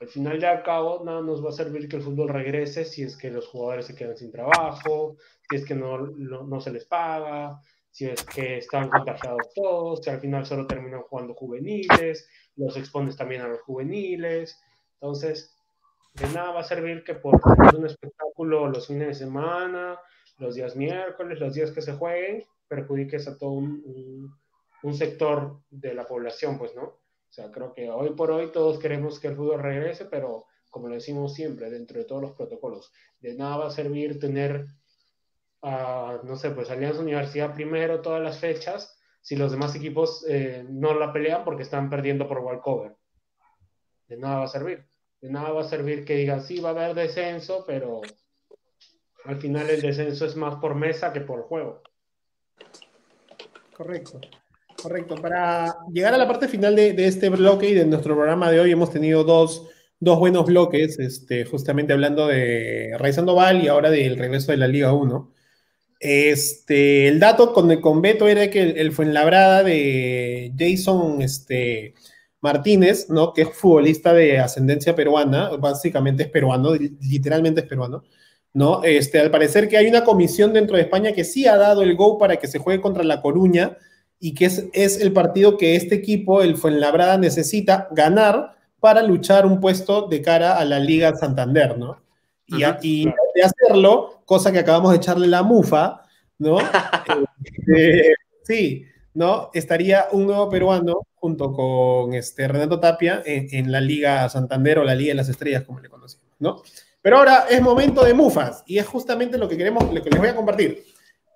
al final de al cabo nada nos va a servir que el fútbol regrese si es que los jugadores se quedan sin trabajo, si es que no, no, se les paga, si es que están contagiados todos, si al final solo terminan jugando juveniles, los expones también a los juveniles. Entonces, de nada va a servir que por un espectáculo los fines de semana, los días miércoles, los días que se jueguen, perjudiques a todo un, un sector de la población, pues, ¿no? O sea, creo que hoy por hoy todos queremos que el fútbol regrese, pero como lo decimos siempre, dentro de todos los protocolos, de nada va a servir tener, ah, no sé, pues Alianza Universidad primero todas las fechas, si los demás equipos eh, no la pelean porque están perdiendo por walkover. De nada va a servir. De nada va a servir que digan, sí, va a haber descenso, pero al final el descenso es más por mesa que por juego. Correcto. Correcto. Para llegar a la parte final de, este bloque y de nuestro programa de hoy, hemos tenido dos, dos buenos bloques, este, justamente hablando de Raiz Sandoval y ahora del regreso de la Liga 1. Este, el dato con, con Beto era que el, el Fuenlabrada de Jason este, Martínez, ¿no? que es futbolista de ascendencia peruana, básicamente es peruano, literalmente es peruano, ¿no? Este, al parecer que hay una comisión dentro de España que sí ha dado el go para que se juegue contra La Coruña y que es, es el partido que este equipo, el Fuenlabrada, necesita ganar para luchar un puesto de cara a la Liga Santander, ¿no? Y, de hacerlo, cosa que acabamos de echarle la mufa, ¿no? este, sí, ¿no? Estaría un nuevo peruano junto con este Renato Tapia en, en, la Liga Santander o la Liga de las Estrellas, como le conocemos, ¿no? Pero ahora es momento de mufas y es justamente lo que queremos, lo que les voy a compartir.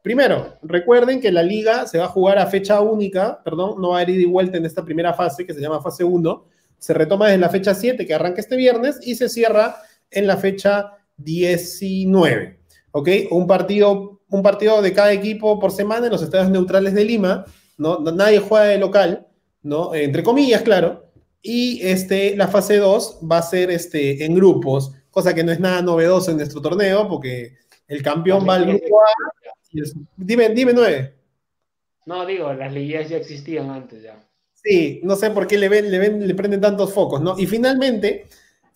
Primero, recuerden que la liga se va a jugar a fecha única, perdón, no va a ir y vuelta en esta primera fase que se llama fase 1. Se retoma desde la fecha 7 que arranca este viernes y se cierra en la fecha 19. ¿Ok? Un partido, un partido de cada equipo por semana en los estadios neutrales de Lima. ¿no? Nadie juega de local, ¿no? Entre comillas, claro. Y este, la fase 2 va a ser este, en grupos, cosa que no es nada novedoso en nuestro torneo, porque el campeón va al grupo A. Dime, dime, nueve. No, digo, las liguillas ya existían antes ya. Sí, no sé por qué le, ven, le, ven, le prenden tantos focos, ¿no? Y finalmente,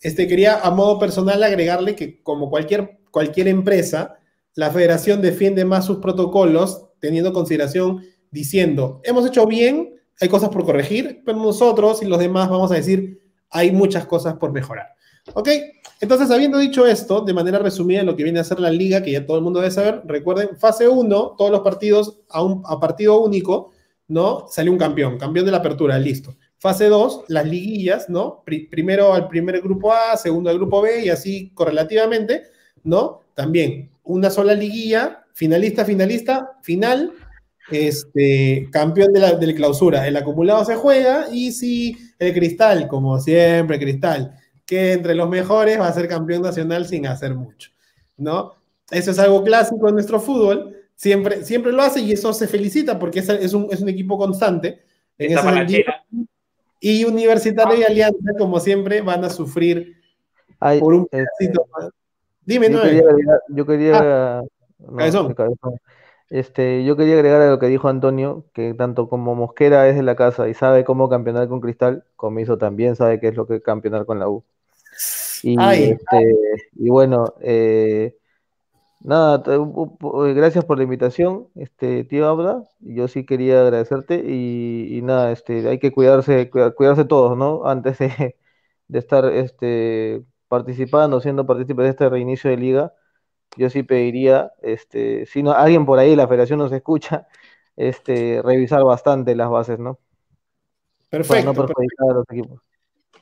este, quería a modo personal agregarle que como cualquier, cualquier empresa, la federación defiende más sus protocolos teniendo consideración diciendo, hemos hecho bien, hay cosas por corregir, pero nosotros y los demás vamos a decir, hay muchas cosas por mejorar. ¿Ok? Entonces, habiendo dicho esto, de manera resumida, lo que viene a ser la liga, que ya todo el mundo debe saber, recuerden, fase 1, todos los partidos a, un, partido único, ¿no? Sale un campeón, campeón de la apertura, listo. Fase 2, las liguillas, ¿no? Pri primero al primer grupo A, segundo al grupo B y así correlativamente, ¿no? También una sola liguilla, finalista, finalista, final, este, campeón de la, de la clausura. El acumulado se juega y si el cristal, como siempre, cristal, que entre los mejores va a ser campeón nacional sin hacer mucho, ¿no? Eso es algo clásico en nuestro fútbol, siempre, siempre lo hace y eso se felicita porque es, es, un, es un, equipo constante. En ese y Universitario y Alianza, como siempre, van a sufrir Ay, por un pedacito este, más. Dime, yo no. quería agregar, yo quería, Ah, no, cabezón. mi cabezón. Este, yo quería agregar a lo que dijo Antonio, que tanto como Mosquera es de la casa y sabe cómo campeonar con Cristal, Comiso también sabe qué es lo que es campeonar con la U. Y, Ay, este, y bueno, eh, nada, eh, gracias por la invitación, este, tío Abda. Yo sí quería agradecerte y, y nada, este, hay que cuidarse, cuida- cuidarse todos, ¿no? Antes de, de estar este, participando, siendo partícipe de este reinicio de liga, yo sí pediría, este, si no, alguien por ahí, la federación nos escucha, este, revisar bastante las bases, ¿no? Para Perfecto. no perjudicar a los equipos.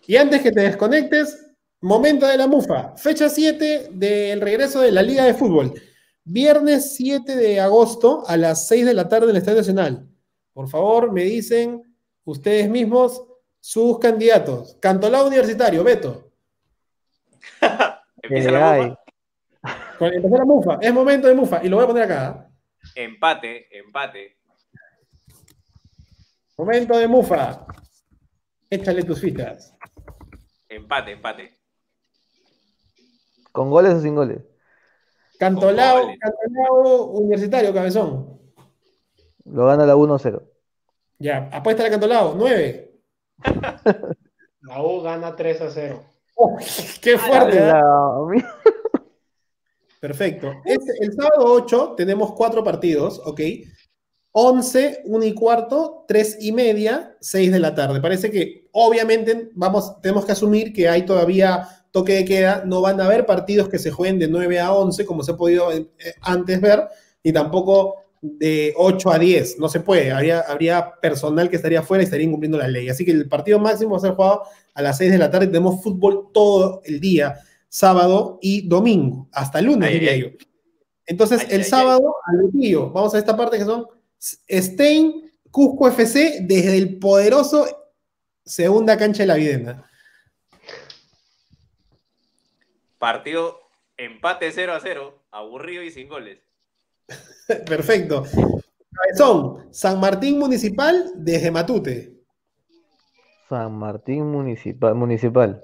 Y antes que te desconectes, momento de la mufa. Fecha 7 del regreso de la Liga de Fútbol. Viernes 7 de agosto a las 6 de la tarde en el Estadio Nacional. Por favor, me dicen ustedes mismos sus candidatos. Cantolao Universitario, Beto. Empieza la mufa. Empezó la mufa. Es momento de mufa. Y lo voy a poner acá. ¿eh? Empate, empate. Momento de mufa. Échale tus fichas. Empate, empate. ¿Con goles o sin goles? Cantolao, goles. Cantolao Universitario, cabezón. Lo gana la 1-0. Ya, apuesta a Cantolao. 9. La U gana 3 a 0. ¡Qué fuerte! ¿eh? La- Perfecto. Este- el sábado 8 tenemos cuatro partidos, ¿ok? 11, 1 y cuarto, 3 y media, 6 de la tarde. Parece que obviamente vamos, tenemos que asumir que hay todavía toque de queda, no van a haber partidos que se jueguen de 9 a 11, como se ha podido eh, antes ver, ni tampoco de 8 a 10, no se puede, habría, habría personal que estaría fuera y estaría incumpliendo la ley. Así que el partido máximo va a ser jugado a las 6 de la tarde, tenemos fútbol todo el día sábado y domingo, hasta lunes, Ay, diría ay. yo. Entonces, Ay, el sábado, al Betillo, vamos a esta parte que son Stein, Cusco FC, desde el poderoso segunda cancha de la Videna. Partido empate 0 a 0, aburrido y sin goles. Perfecto. Cabezón, San Martín Municipal, desde Matute. San Martín Municipal. Municipal.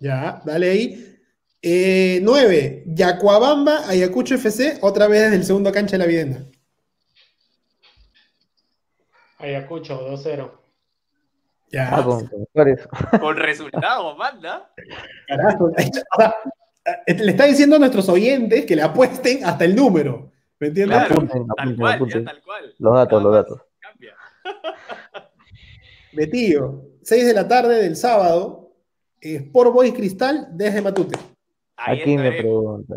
Ya, dale ahí. Eh, 9, Yacuabamba, Ayacucho FC, otra vez desde el segundo cancha de la Videna. Ayacucho 2-0. Ya, Ah, con, con Juárez. Con resultado, manda. carajo. O sea, eh, le está diciendo a nuestros oyentes que le apuesten hasta el número. ¿Me entiendes? Claro, Apunten, tal apunten, cual, apunten. ya tal cual. Los datos, los Nada más datos. Cambia. Betillo, 6 de la tarde del sábado, Sport Boys Cristal desde Matute. Ahí Aquí me estaremos. pregunta.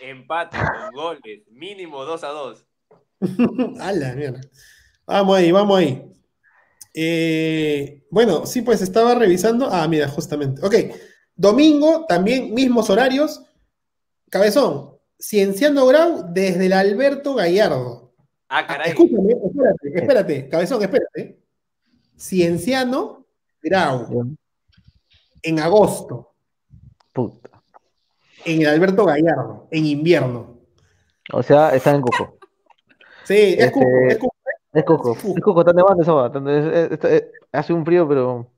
Empate con goles, mínimo 2 a 2. A la mierda. Vamos ahí, vamos ahí. Eh, bueno, sí, pues estaba revisando. Ah, mira, justamente. Ok. Domingo, también mismos horarios. Cabezón, Cienciano Grau desde el Alberto Gallardo. Ah, Ah, caray. escúchame, espérate, espérate, Cabezón, espérate. Cienciano Grau, en agosto, Puta. en el Alberto Gallardo, en invierno. O sea, están en Cuco. Sí, es Este, Cuco, es Cuco. Es Cuco. Uf. Es Cuco, está nevando esa va. está- es- es- es- Hace un frío, pero.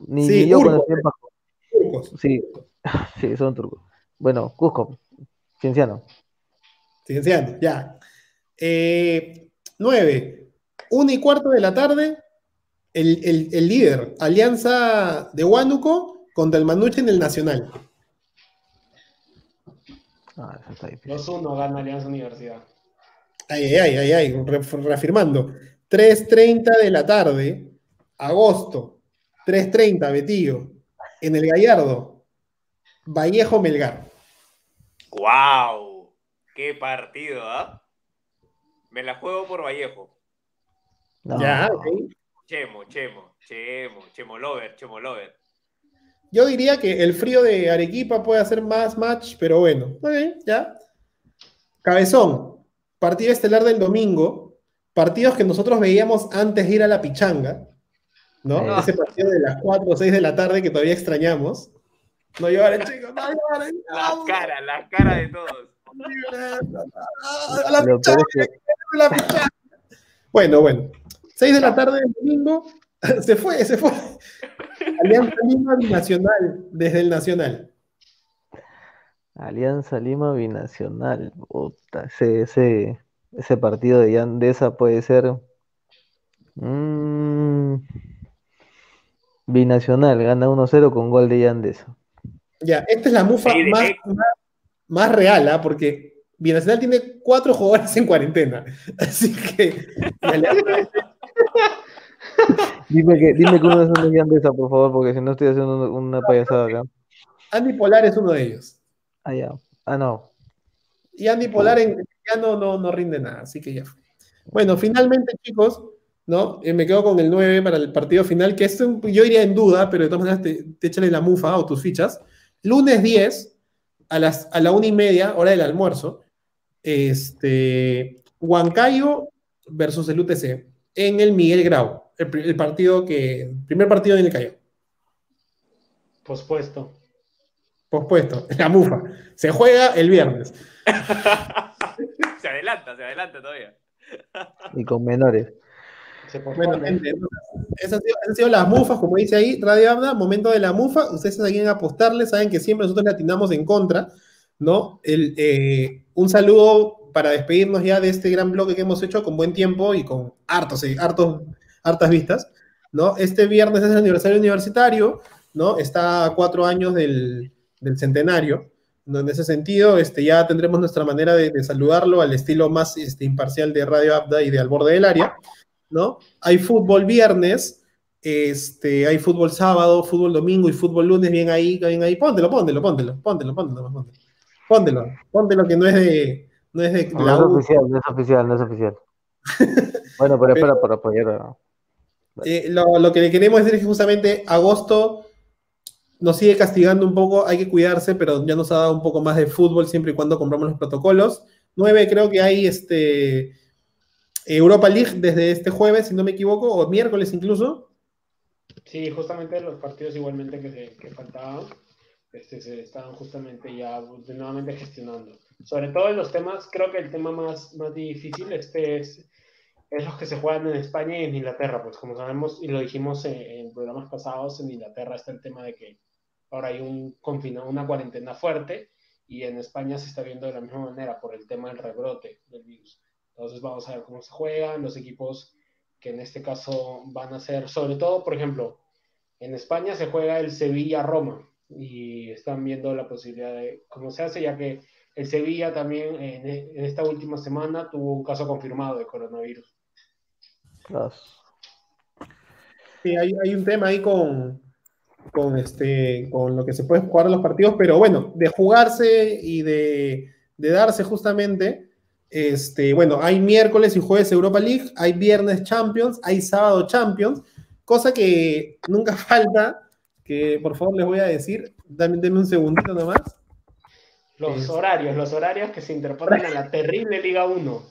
Ni, Sí, ni yo Urco. cuando estoy en Paco. Turcos. Sí, sí, son turcos. Bueno, Cusco, Cienciano. Cienciano, ya. Eh, nueve, una y cuarto de la tarde, el, el- el líder, Alianza de Huánuco contra el Manuche en el Nacional. Ah, eso está difícil. 2-1 gana Alianza Universidad. Ay, ay, ay, ay, ay, re- reafirmando. 3.30 de la tarde, agosto, 3.30, Betillo, en el Gallardo, Vallejo Melgar. ¡Wow! ¡Qué partido, ah! Me la juego por Vallejo. No. Ya, ok. Chemo, Chemo, Chemo, Chemo Lover, Chemo Lover. Yo diría que el frío de Arequipa puede hacer más match, pero bueno, ok, ya. Cabezón, partido estelar del domingo, partidos que nosotros veíamos antes de ir a la pichanga, ¿no? Ah. Ese partido de las 4 o 6 de la tarde que todavía extrañamos. No lloren, chicos, no lloren. La no, cara, la cara de todos. no lloren. A la Lo peor es que- a la pichanga. Bueno, bueno. 6 de la tarde del domingo, se fue, se fue. Alianza Lima Binacional, desde el Nacional. Alianza Lima Binacional. Puta, ese, ese, ese partido de Yandesa puede ser. mm, Binacional, gana 1-0 con gol de Yandesa. Ya, esta es la mufa Sí, más, más, más real, ¿ah? porque Binacional tiene cuatro jugadores en cuarentena. Así que. Dime que, dime que uno de esos es Yandesa, por favor, porque si no estoy haciendo una payasada acá. Andy Polar es uno de ellos. Ah, ya. Ah, no. Y Andy Polar en ya no, no, no rinde nada, así que ya fue. Bueno, finalmente, chicos, ¿no? Eh, me quedo con el 9 para el partido final, que es un- yo iría en duda, pero de todas maneras te, te échale la mufa o tus fichas. Lunes 10, a, las, a la una y media, hora del almuerzo, este, Huancayo versus el UTC en el Miguel Grau, el, partido que, el primer partido en el Cayo. Pospuesto. Pospuesto, la mufa. Se juega el viernes. se adelanta, se adelanta todavía. Y con menores. Bueno, gente, esas han sido, esas han sido las mufas, como dice ahí Radio Abda, momento de la mufa. Ustedes aquí quieren apostarle, saben que siempre nosotros le atinamos en contra, ¿no? El, eh, un saludo para despedirnos ya de este gran bloque que hemos hecho con buen tiempo y con hartos, eh, hartos, hartas vistas, ¿no? Este viernes es el aniversario universitario, ¿no? Está a cuatro años del, del centenario. ¿no? En ese sentido, este, ya tendremos nuestra manera de, de saludarlo al estilo más este, imparcial de Radio Abda y de Al Borde del Área. ¿no? Hay fútbol viernes, este, hay fútbol sábado, fútbol domingo y fútbol lunes, bien ahí, bien ahí. Póntelo, póntelo, póntelo, póntelo, póntelo, póntelo. Póntelo, póntelo que no es de, no es de No la es oficial, no es oficial, no es oficial. Bueno, pero es para, para apoyar. Eh, lo, lo que le queremos decir es que justamente agosto nos sigue castigando un poco, hay que cuidarse, pero ya nos ha dado un poco más de fútbol siempre y cuando compramos los protocolos. 9 creo que hay este Europa League desde este jueves, si no me equivoco, o miércoles incluso. Sí, justamente los partidos igualmente que, faltaban este, se estaban justamente ya nuevamente gestionando. Sobre todo en los temas, creo que el tema más, más difícil este es, los que se juegan en España y en Inglaterra, pues como sabemos y lo dijimos en programas pasados, en Inglaterra está el tema de que ahora hay un confina, una cuarentena fuerte y en España se está viendo de la misma manera por el tema del rebrote del virus. Entonces vamos a ver cómo se juegan los equipos que en este caso van a ser, sobre todo, por ejemplo, en España se juega el Sevilla-Roma y están viendo la posibilidad de cómo se hace, ya que el Sevilla también en, en esta última semana tuvo un caso confirmado de coronavirus. Las- Sí, hay, hay un tema ahí con, con, este, con lo que se puede jugar en los partidos, pero bueno, de jugarse y de, de darse justamente, este, bueno, hay miércoles y jueves Europa League, hay viernes Champions, hay sábado Champions, cosa que nunca falta, que por favor les voy a decir, dame, denme un segundito nomás. Los horarios, los horarios que se interponen a la terrible Liga 1.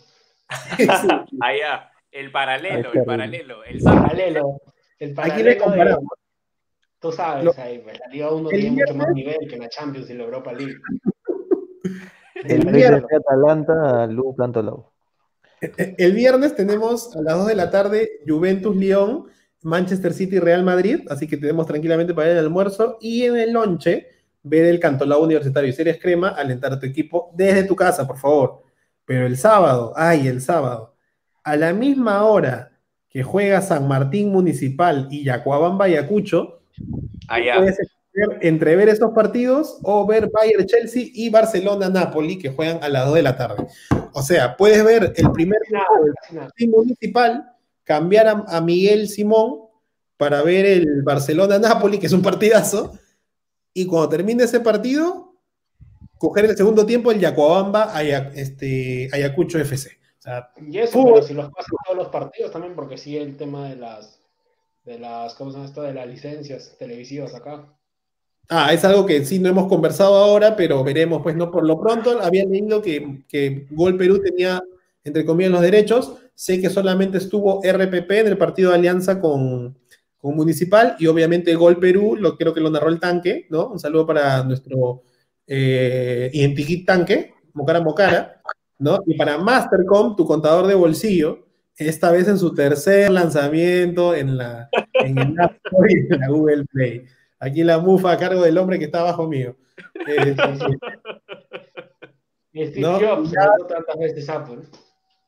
Allá, el paralelo, el paralelo, el. Paralelo. El Aquí paralelo le de- comparamos. Tú sabes, Lo- ahí, pues, la Liga 1 el tiene mucho más viernes- nivel que la Champions y la Europa League. El El viernes. de Atalanta, Lu Planto Lau. El viernes tenemos a las 2 de la tarde Juventus León, Manchester City Real Madrid, así que tenemos tranquilamente para ir al almuerzo y en el lonche ver el Cantolao Universitario y Series Crema, alentar a tu equipo desde tu casa, por favor. Pero el sábado, ay, el sábado, a la misma hora que juega San Martín Municipal y Yacuabamba Ayacucho, Allá. puedes escoger entre ver estos partidos o ver Bayern Chelsea y Barcelona Napoli que juegan a las 2 de la tarde. O sea, puedes ver el primer del Municipal, cambiar a, a Miguel Simón para ver el Barcelona-Napoli, que es un partidazo, y cuando termine ese partido, coger el segundo tiempo el Yacuabamba Aya- este, Ayacucho FC. O sea, Y eso, pero si los pasan todos los partidos también, porque sí el tema de las, de las, ¿cómo se llama esto? De las licencias televisivas acá. ah, es algo que sí no hemos conversado ahora, pero veremos, pues no por lo pronto. Había leído que, que Gol Perú tenía, entre comillas, los derechos. Sé que solamente estuvo RPP en el partido de alianza con, con Municipal y obviamente Gol Perú, lo creo que lo narró el tanque, ¿no? Un saludo para nuestro eh, Identikit tanque, Mocara Mocara, ¿no? Y para Mastercom, tu contador de bolsillo, esta vez en su tercer lanzamiento en, la, en el App Store y en la Google Play. Aquí la mufa a cargo del hombre que está abajo mío. Eh, Y Steve No, Jobs, ya. no tantas veces Apple.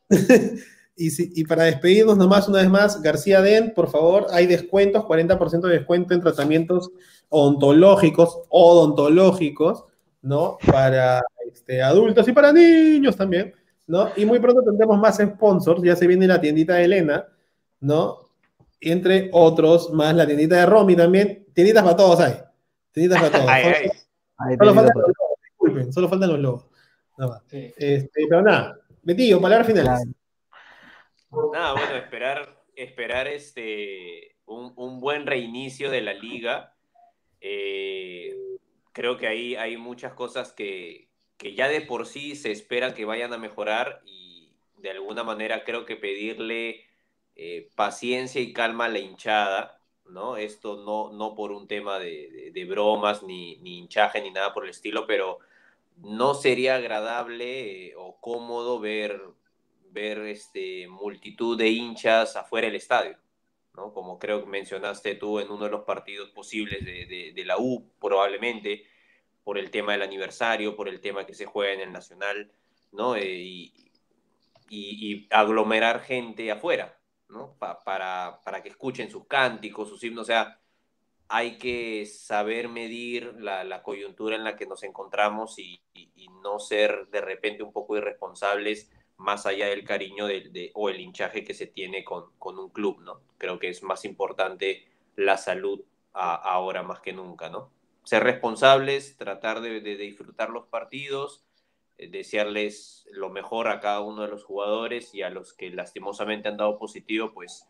y, si- y para despedirnos nomás una vez más, García Den, por favor, hay descuentos, 40% de descuento en tratamientos odontológicos, odontológicos, ¿no? Para este, adultos y para niños también, ¿no? Y muy pronto tendremos más sponsors, ya se viene la tiendita de Elena, ¿no? Entre otros, más la tiendita de Romy también, tienditas para todos hay, tienditas para todos. Ay, Solo- ay. Faltan los logos, disculpen, solo faltan los logos. Nada más. Sí. Este, pero nada, Betillo, palabras finales. Nada, bueno, esperar, esperar este, un, un buen reinicio de la liga. Eh, creo que ahí hay muchas cosas que, que ya de por sí se espera que vayan a mejorar y de alguna manera creo que pedirle eh, paciencia y calma a la hinchada, ¿no? Esto no, no por un tema de, bromas ni, ni hinchaje ni nada por el estilo, pero no sería agradable eh, o cómodo ver, ver este, multitud de hinchas afuera del estadio, ¿no? Como creo que mencionaste tú en uno de los partidos posibles de la U, probablemente, por el tema del aniversario, por el tema que se juega en el Nacional, ¿no? Eh, y, aglomerar gente afuera, ¿no? Pa- para, para que escuchen sus cánticos, sus himnos, o sea, hay que saber medir la, coyuntura en la que nos encontramos y, no ser de repente un poco irresponsables más allá del cariño de- o el hinchaje que se tiene con, con un club, ¿no? Creo que es más importante la salud ahora más que nunca, ¿no? Ser responsables, tratar de, de disfrutar los partidos, eh, desearles lo mejor a cada uno de los jugadores y a los que lastimosamente han dado positivo, pues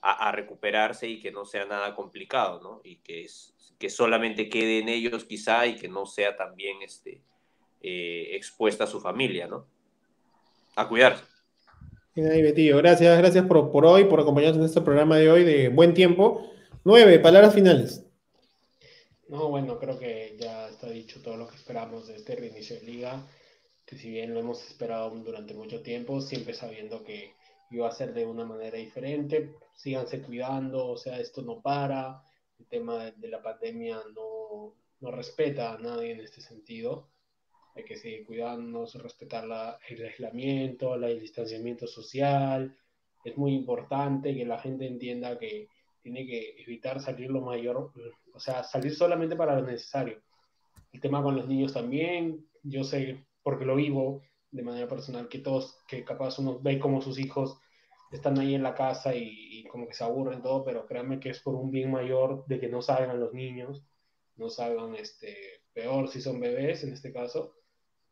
a, a recuperarse y que no sea nada complicado, ¿no? Y que, es, que solamente quede en ellos quizá y que no sea también este, eh, expuesta a su familia, ¿no? A cuidarse. Betillo. Gracias, gracias por, por hoy, por acompañarnos en este programa de hoy de buen tiempo. Nueve, palabras finales. No, bueno, creo que ya está dicho todo lo que esperamos de este reinicio de liga, que si bien lo hemos esperado durante mucho tiempo, siempre sabiendo que iba a ser de una manera diferente, síganse cuidando, o sea, esto no para, el tema de, la pandemia no, no respeta a nadie en este sentido, hay que seguir cuidándonos, respetar la, el aislamiento, la- el distanciamiento social, es muy importante que la gente entienda que tiene que evitar salir lo mayor, o sea, salir solamente para lo necesario. El tema con los niños también, yo sé, porque lo vivo de manera personal, que todos, que capaz uno ve como sus hijos están ahí en la casa y, y como que se aburren todo, pero créanme que es por un bien mayor de que no salgan los niños, no salgan este, peor si son bebés en este caso,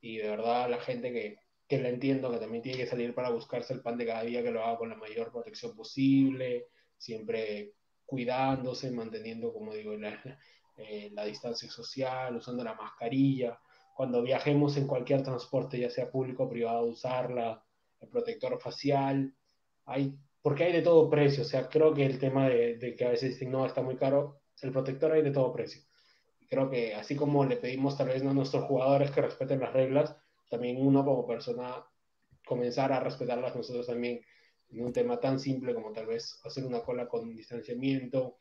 y de verdad la gente que, que la entiendo, que también tiene que salir para buscarse el pan de cada día, que lo haga con la mayor protección posible, siempre cuidándose, manteniendo, como digo, la, eh, la distancia social, usando la mascarilla. Cuando viajemos en cualquier transporte, ya sea público o privado, usarla, el protector facial. Hay, porque hay de todo precio. O sea, creo que el tema de, de que a veces dicen, no, está muy caro, el protector hay de todo precio. Creo que así como le pedimos tal vez a nuestros jugadores que respeten las reglas, también uno como persona comenzar a respetarlas nosotros también en un tema tan simple como tal vez hacer una cola con distanciamiento,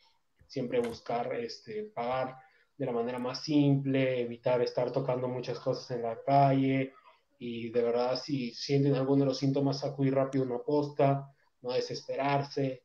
siempre buscar este, pagar de la manera más simple, evitar estar tocando muchas cosas en la calle y de verdad si sienten alguno de los síntomas acudir rápido a una posta, no desesperarse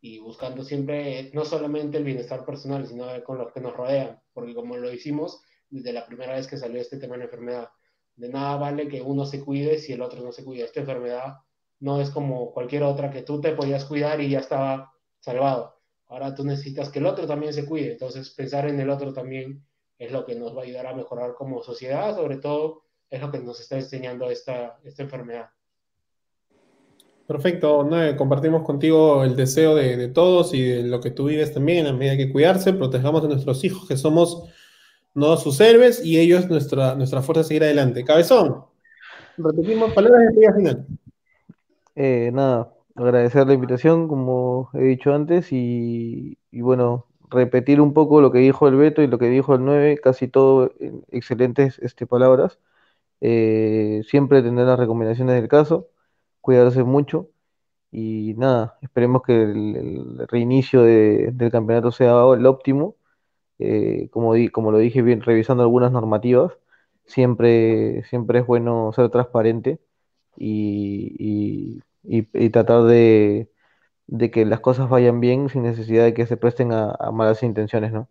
y buscando siempre no solamente el bienestar personal, sino con los que nos rodean, porque como lo hicimos desde la primera vez que salió este tema de la enfermedad, de nada vale que uno se cuide si el otro no se cuida. Esta enfermedad no es como cualquier otra que tú te podías cuidar y ya estaba salvado. Ahora tú necesitas que el otro también se cuide. Entonces pensar en el otro también es lo que nos va a ayudar a mejorar como sociedad, sobre todo es lo que nos está enseñando esta, esta enfermedad. Perfecto, Noé, compartimos contigo el deseo de, todos y de lo que tú vives también, la medida que cuidarse, protejamos a nuestros hijos, que somos no sus héroes y ellos nuestra, nuestra fuerza a seguir adelante. Cabezón, repetimos palabras de despedida final. Eh, nada, agradecer la invitación, como he dicho antes, y, bueno, repetir un poco lo que dijo el Beto y lo que dijo el 9, casi todo en excelentes este, palabras. Eh, siempre tener las recomendaciones del caso, cuidarse mucho y nada, esperemos que el, el reinicio de- del campeonato sea el óptimo. Eh, como, di- como lo dije bien, revisando algunas normativas, siempre, siempre es bueno ser transparente y, y- y- tratar de, de que las cosas vayan bien sin necesidad de que se presten a, a malas intenciones, ¿no?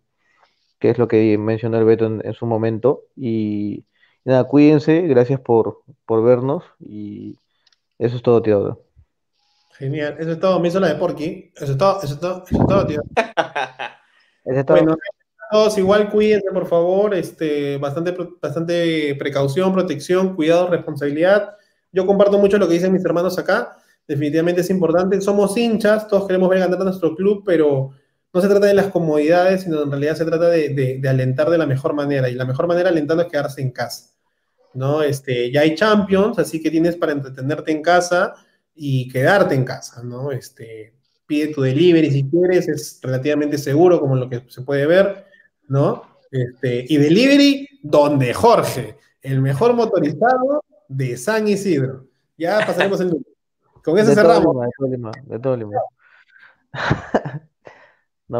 Que es lo que mencionó el Beto en, en su momento. Y, nada, cuídense, gracias por, por vernos y eso es todo, tío. Genial, eso es todo, me hizo la de Porky. Eso es todo, eso es todo, eso es todo, tío. Eso es todo. Bueno, todos igual cuídense, por favor, este, bastante, bastante precaución, protección, cuidado, responsabilidad. Yo comparto mucho lo que dicen mis hermanos acá. definitivamente es importante. Somos hinchas, todos queremos ver ganar a nuestro club, pero no se trata de las comodidades, sino en realidad se trata de, de- alentar de la mejor manera. Y la mejor manera alentando es quedarse en casa. ¿no? Este, ya hay Champions, así que tienes para entretenerte en casa y quedarte en casa, ¿no? Este, pide tu delivery si quieres, es relativamente seguro, como lo que se puede ver, ¿no? Este, y delivery donde Jorge, el mejor motorizado de San Isidro. Ya pasaremos el número. Con eso De todo cerramos. Lima, de todo Lima, de todo Lima.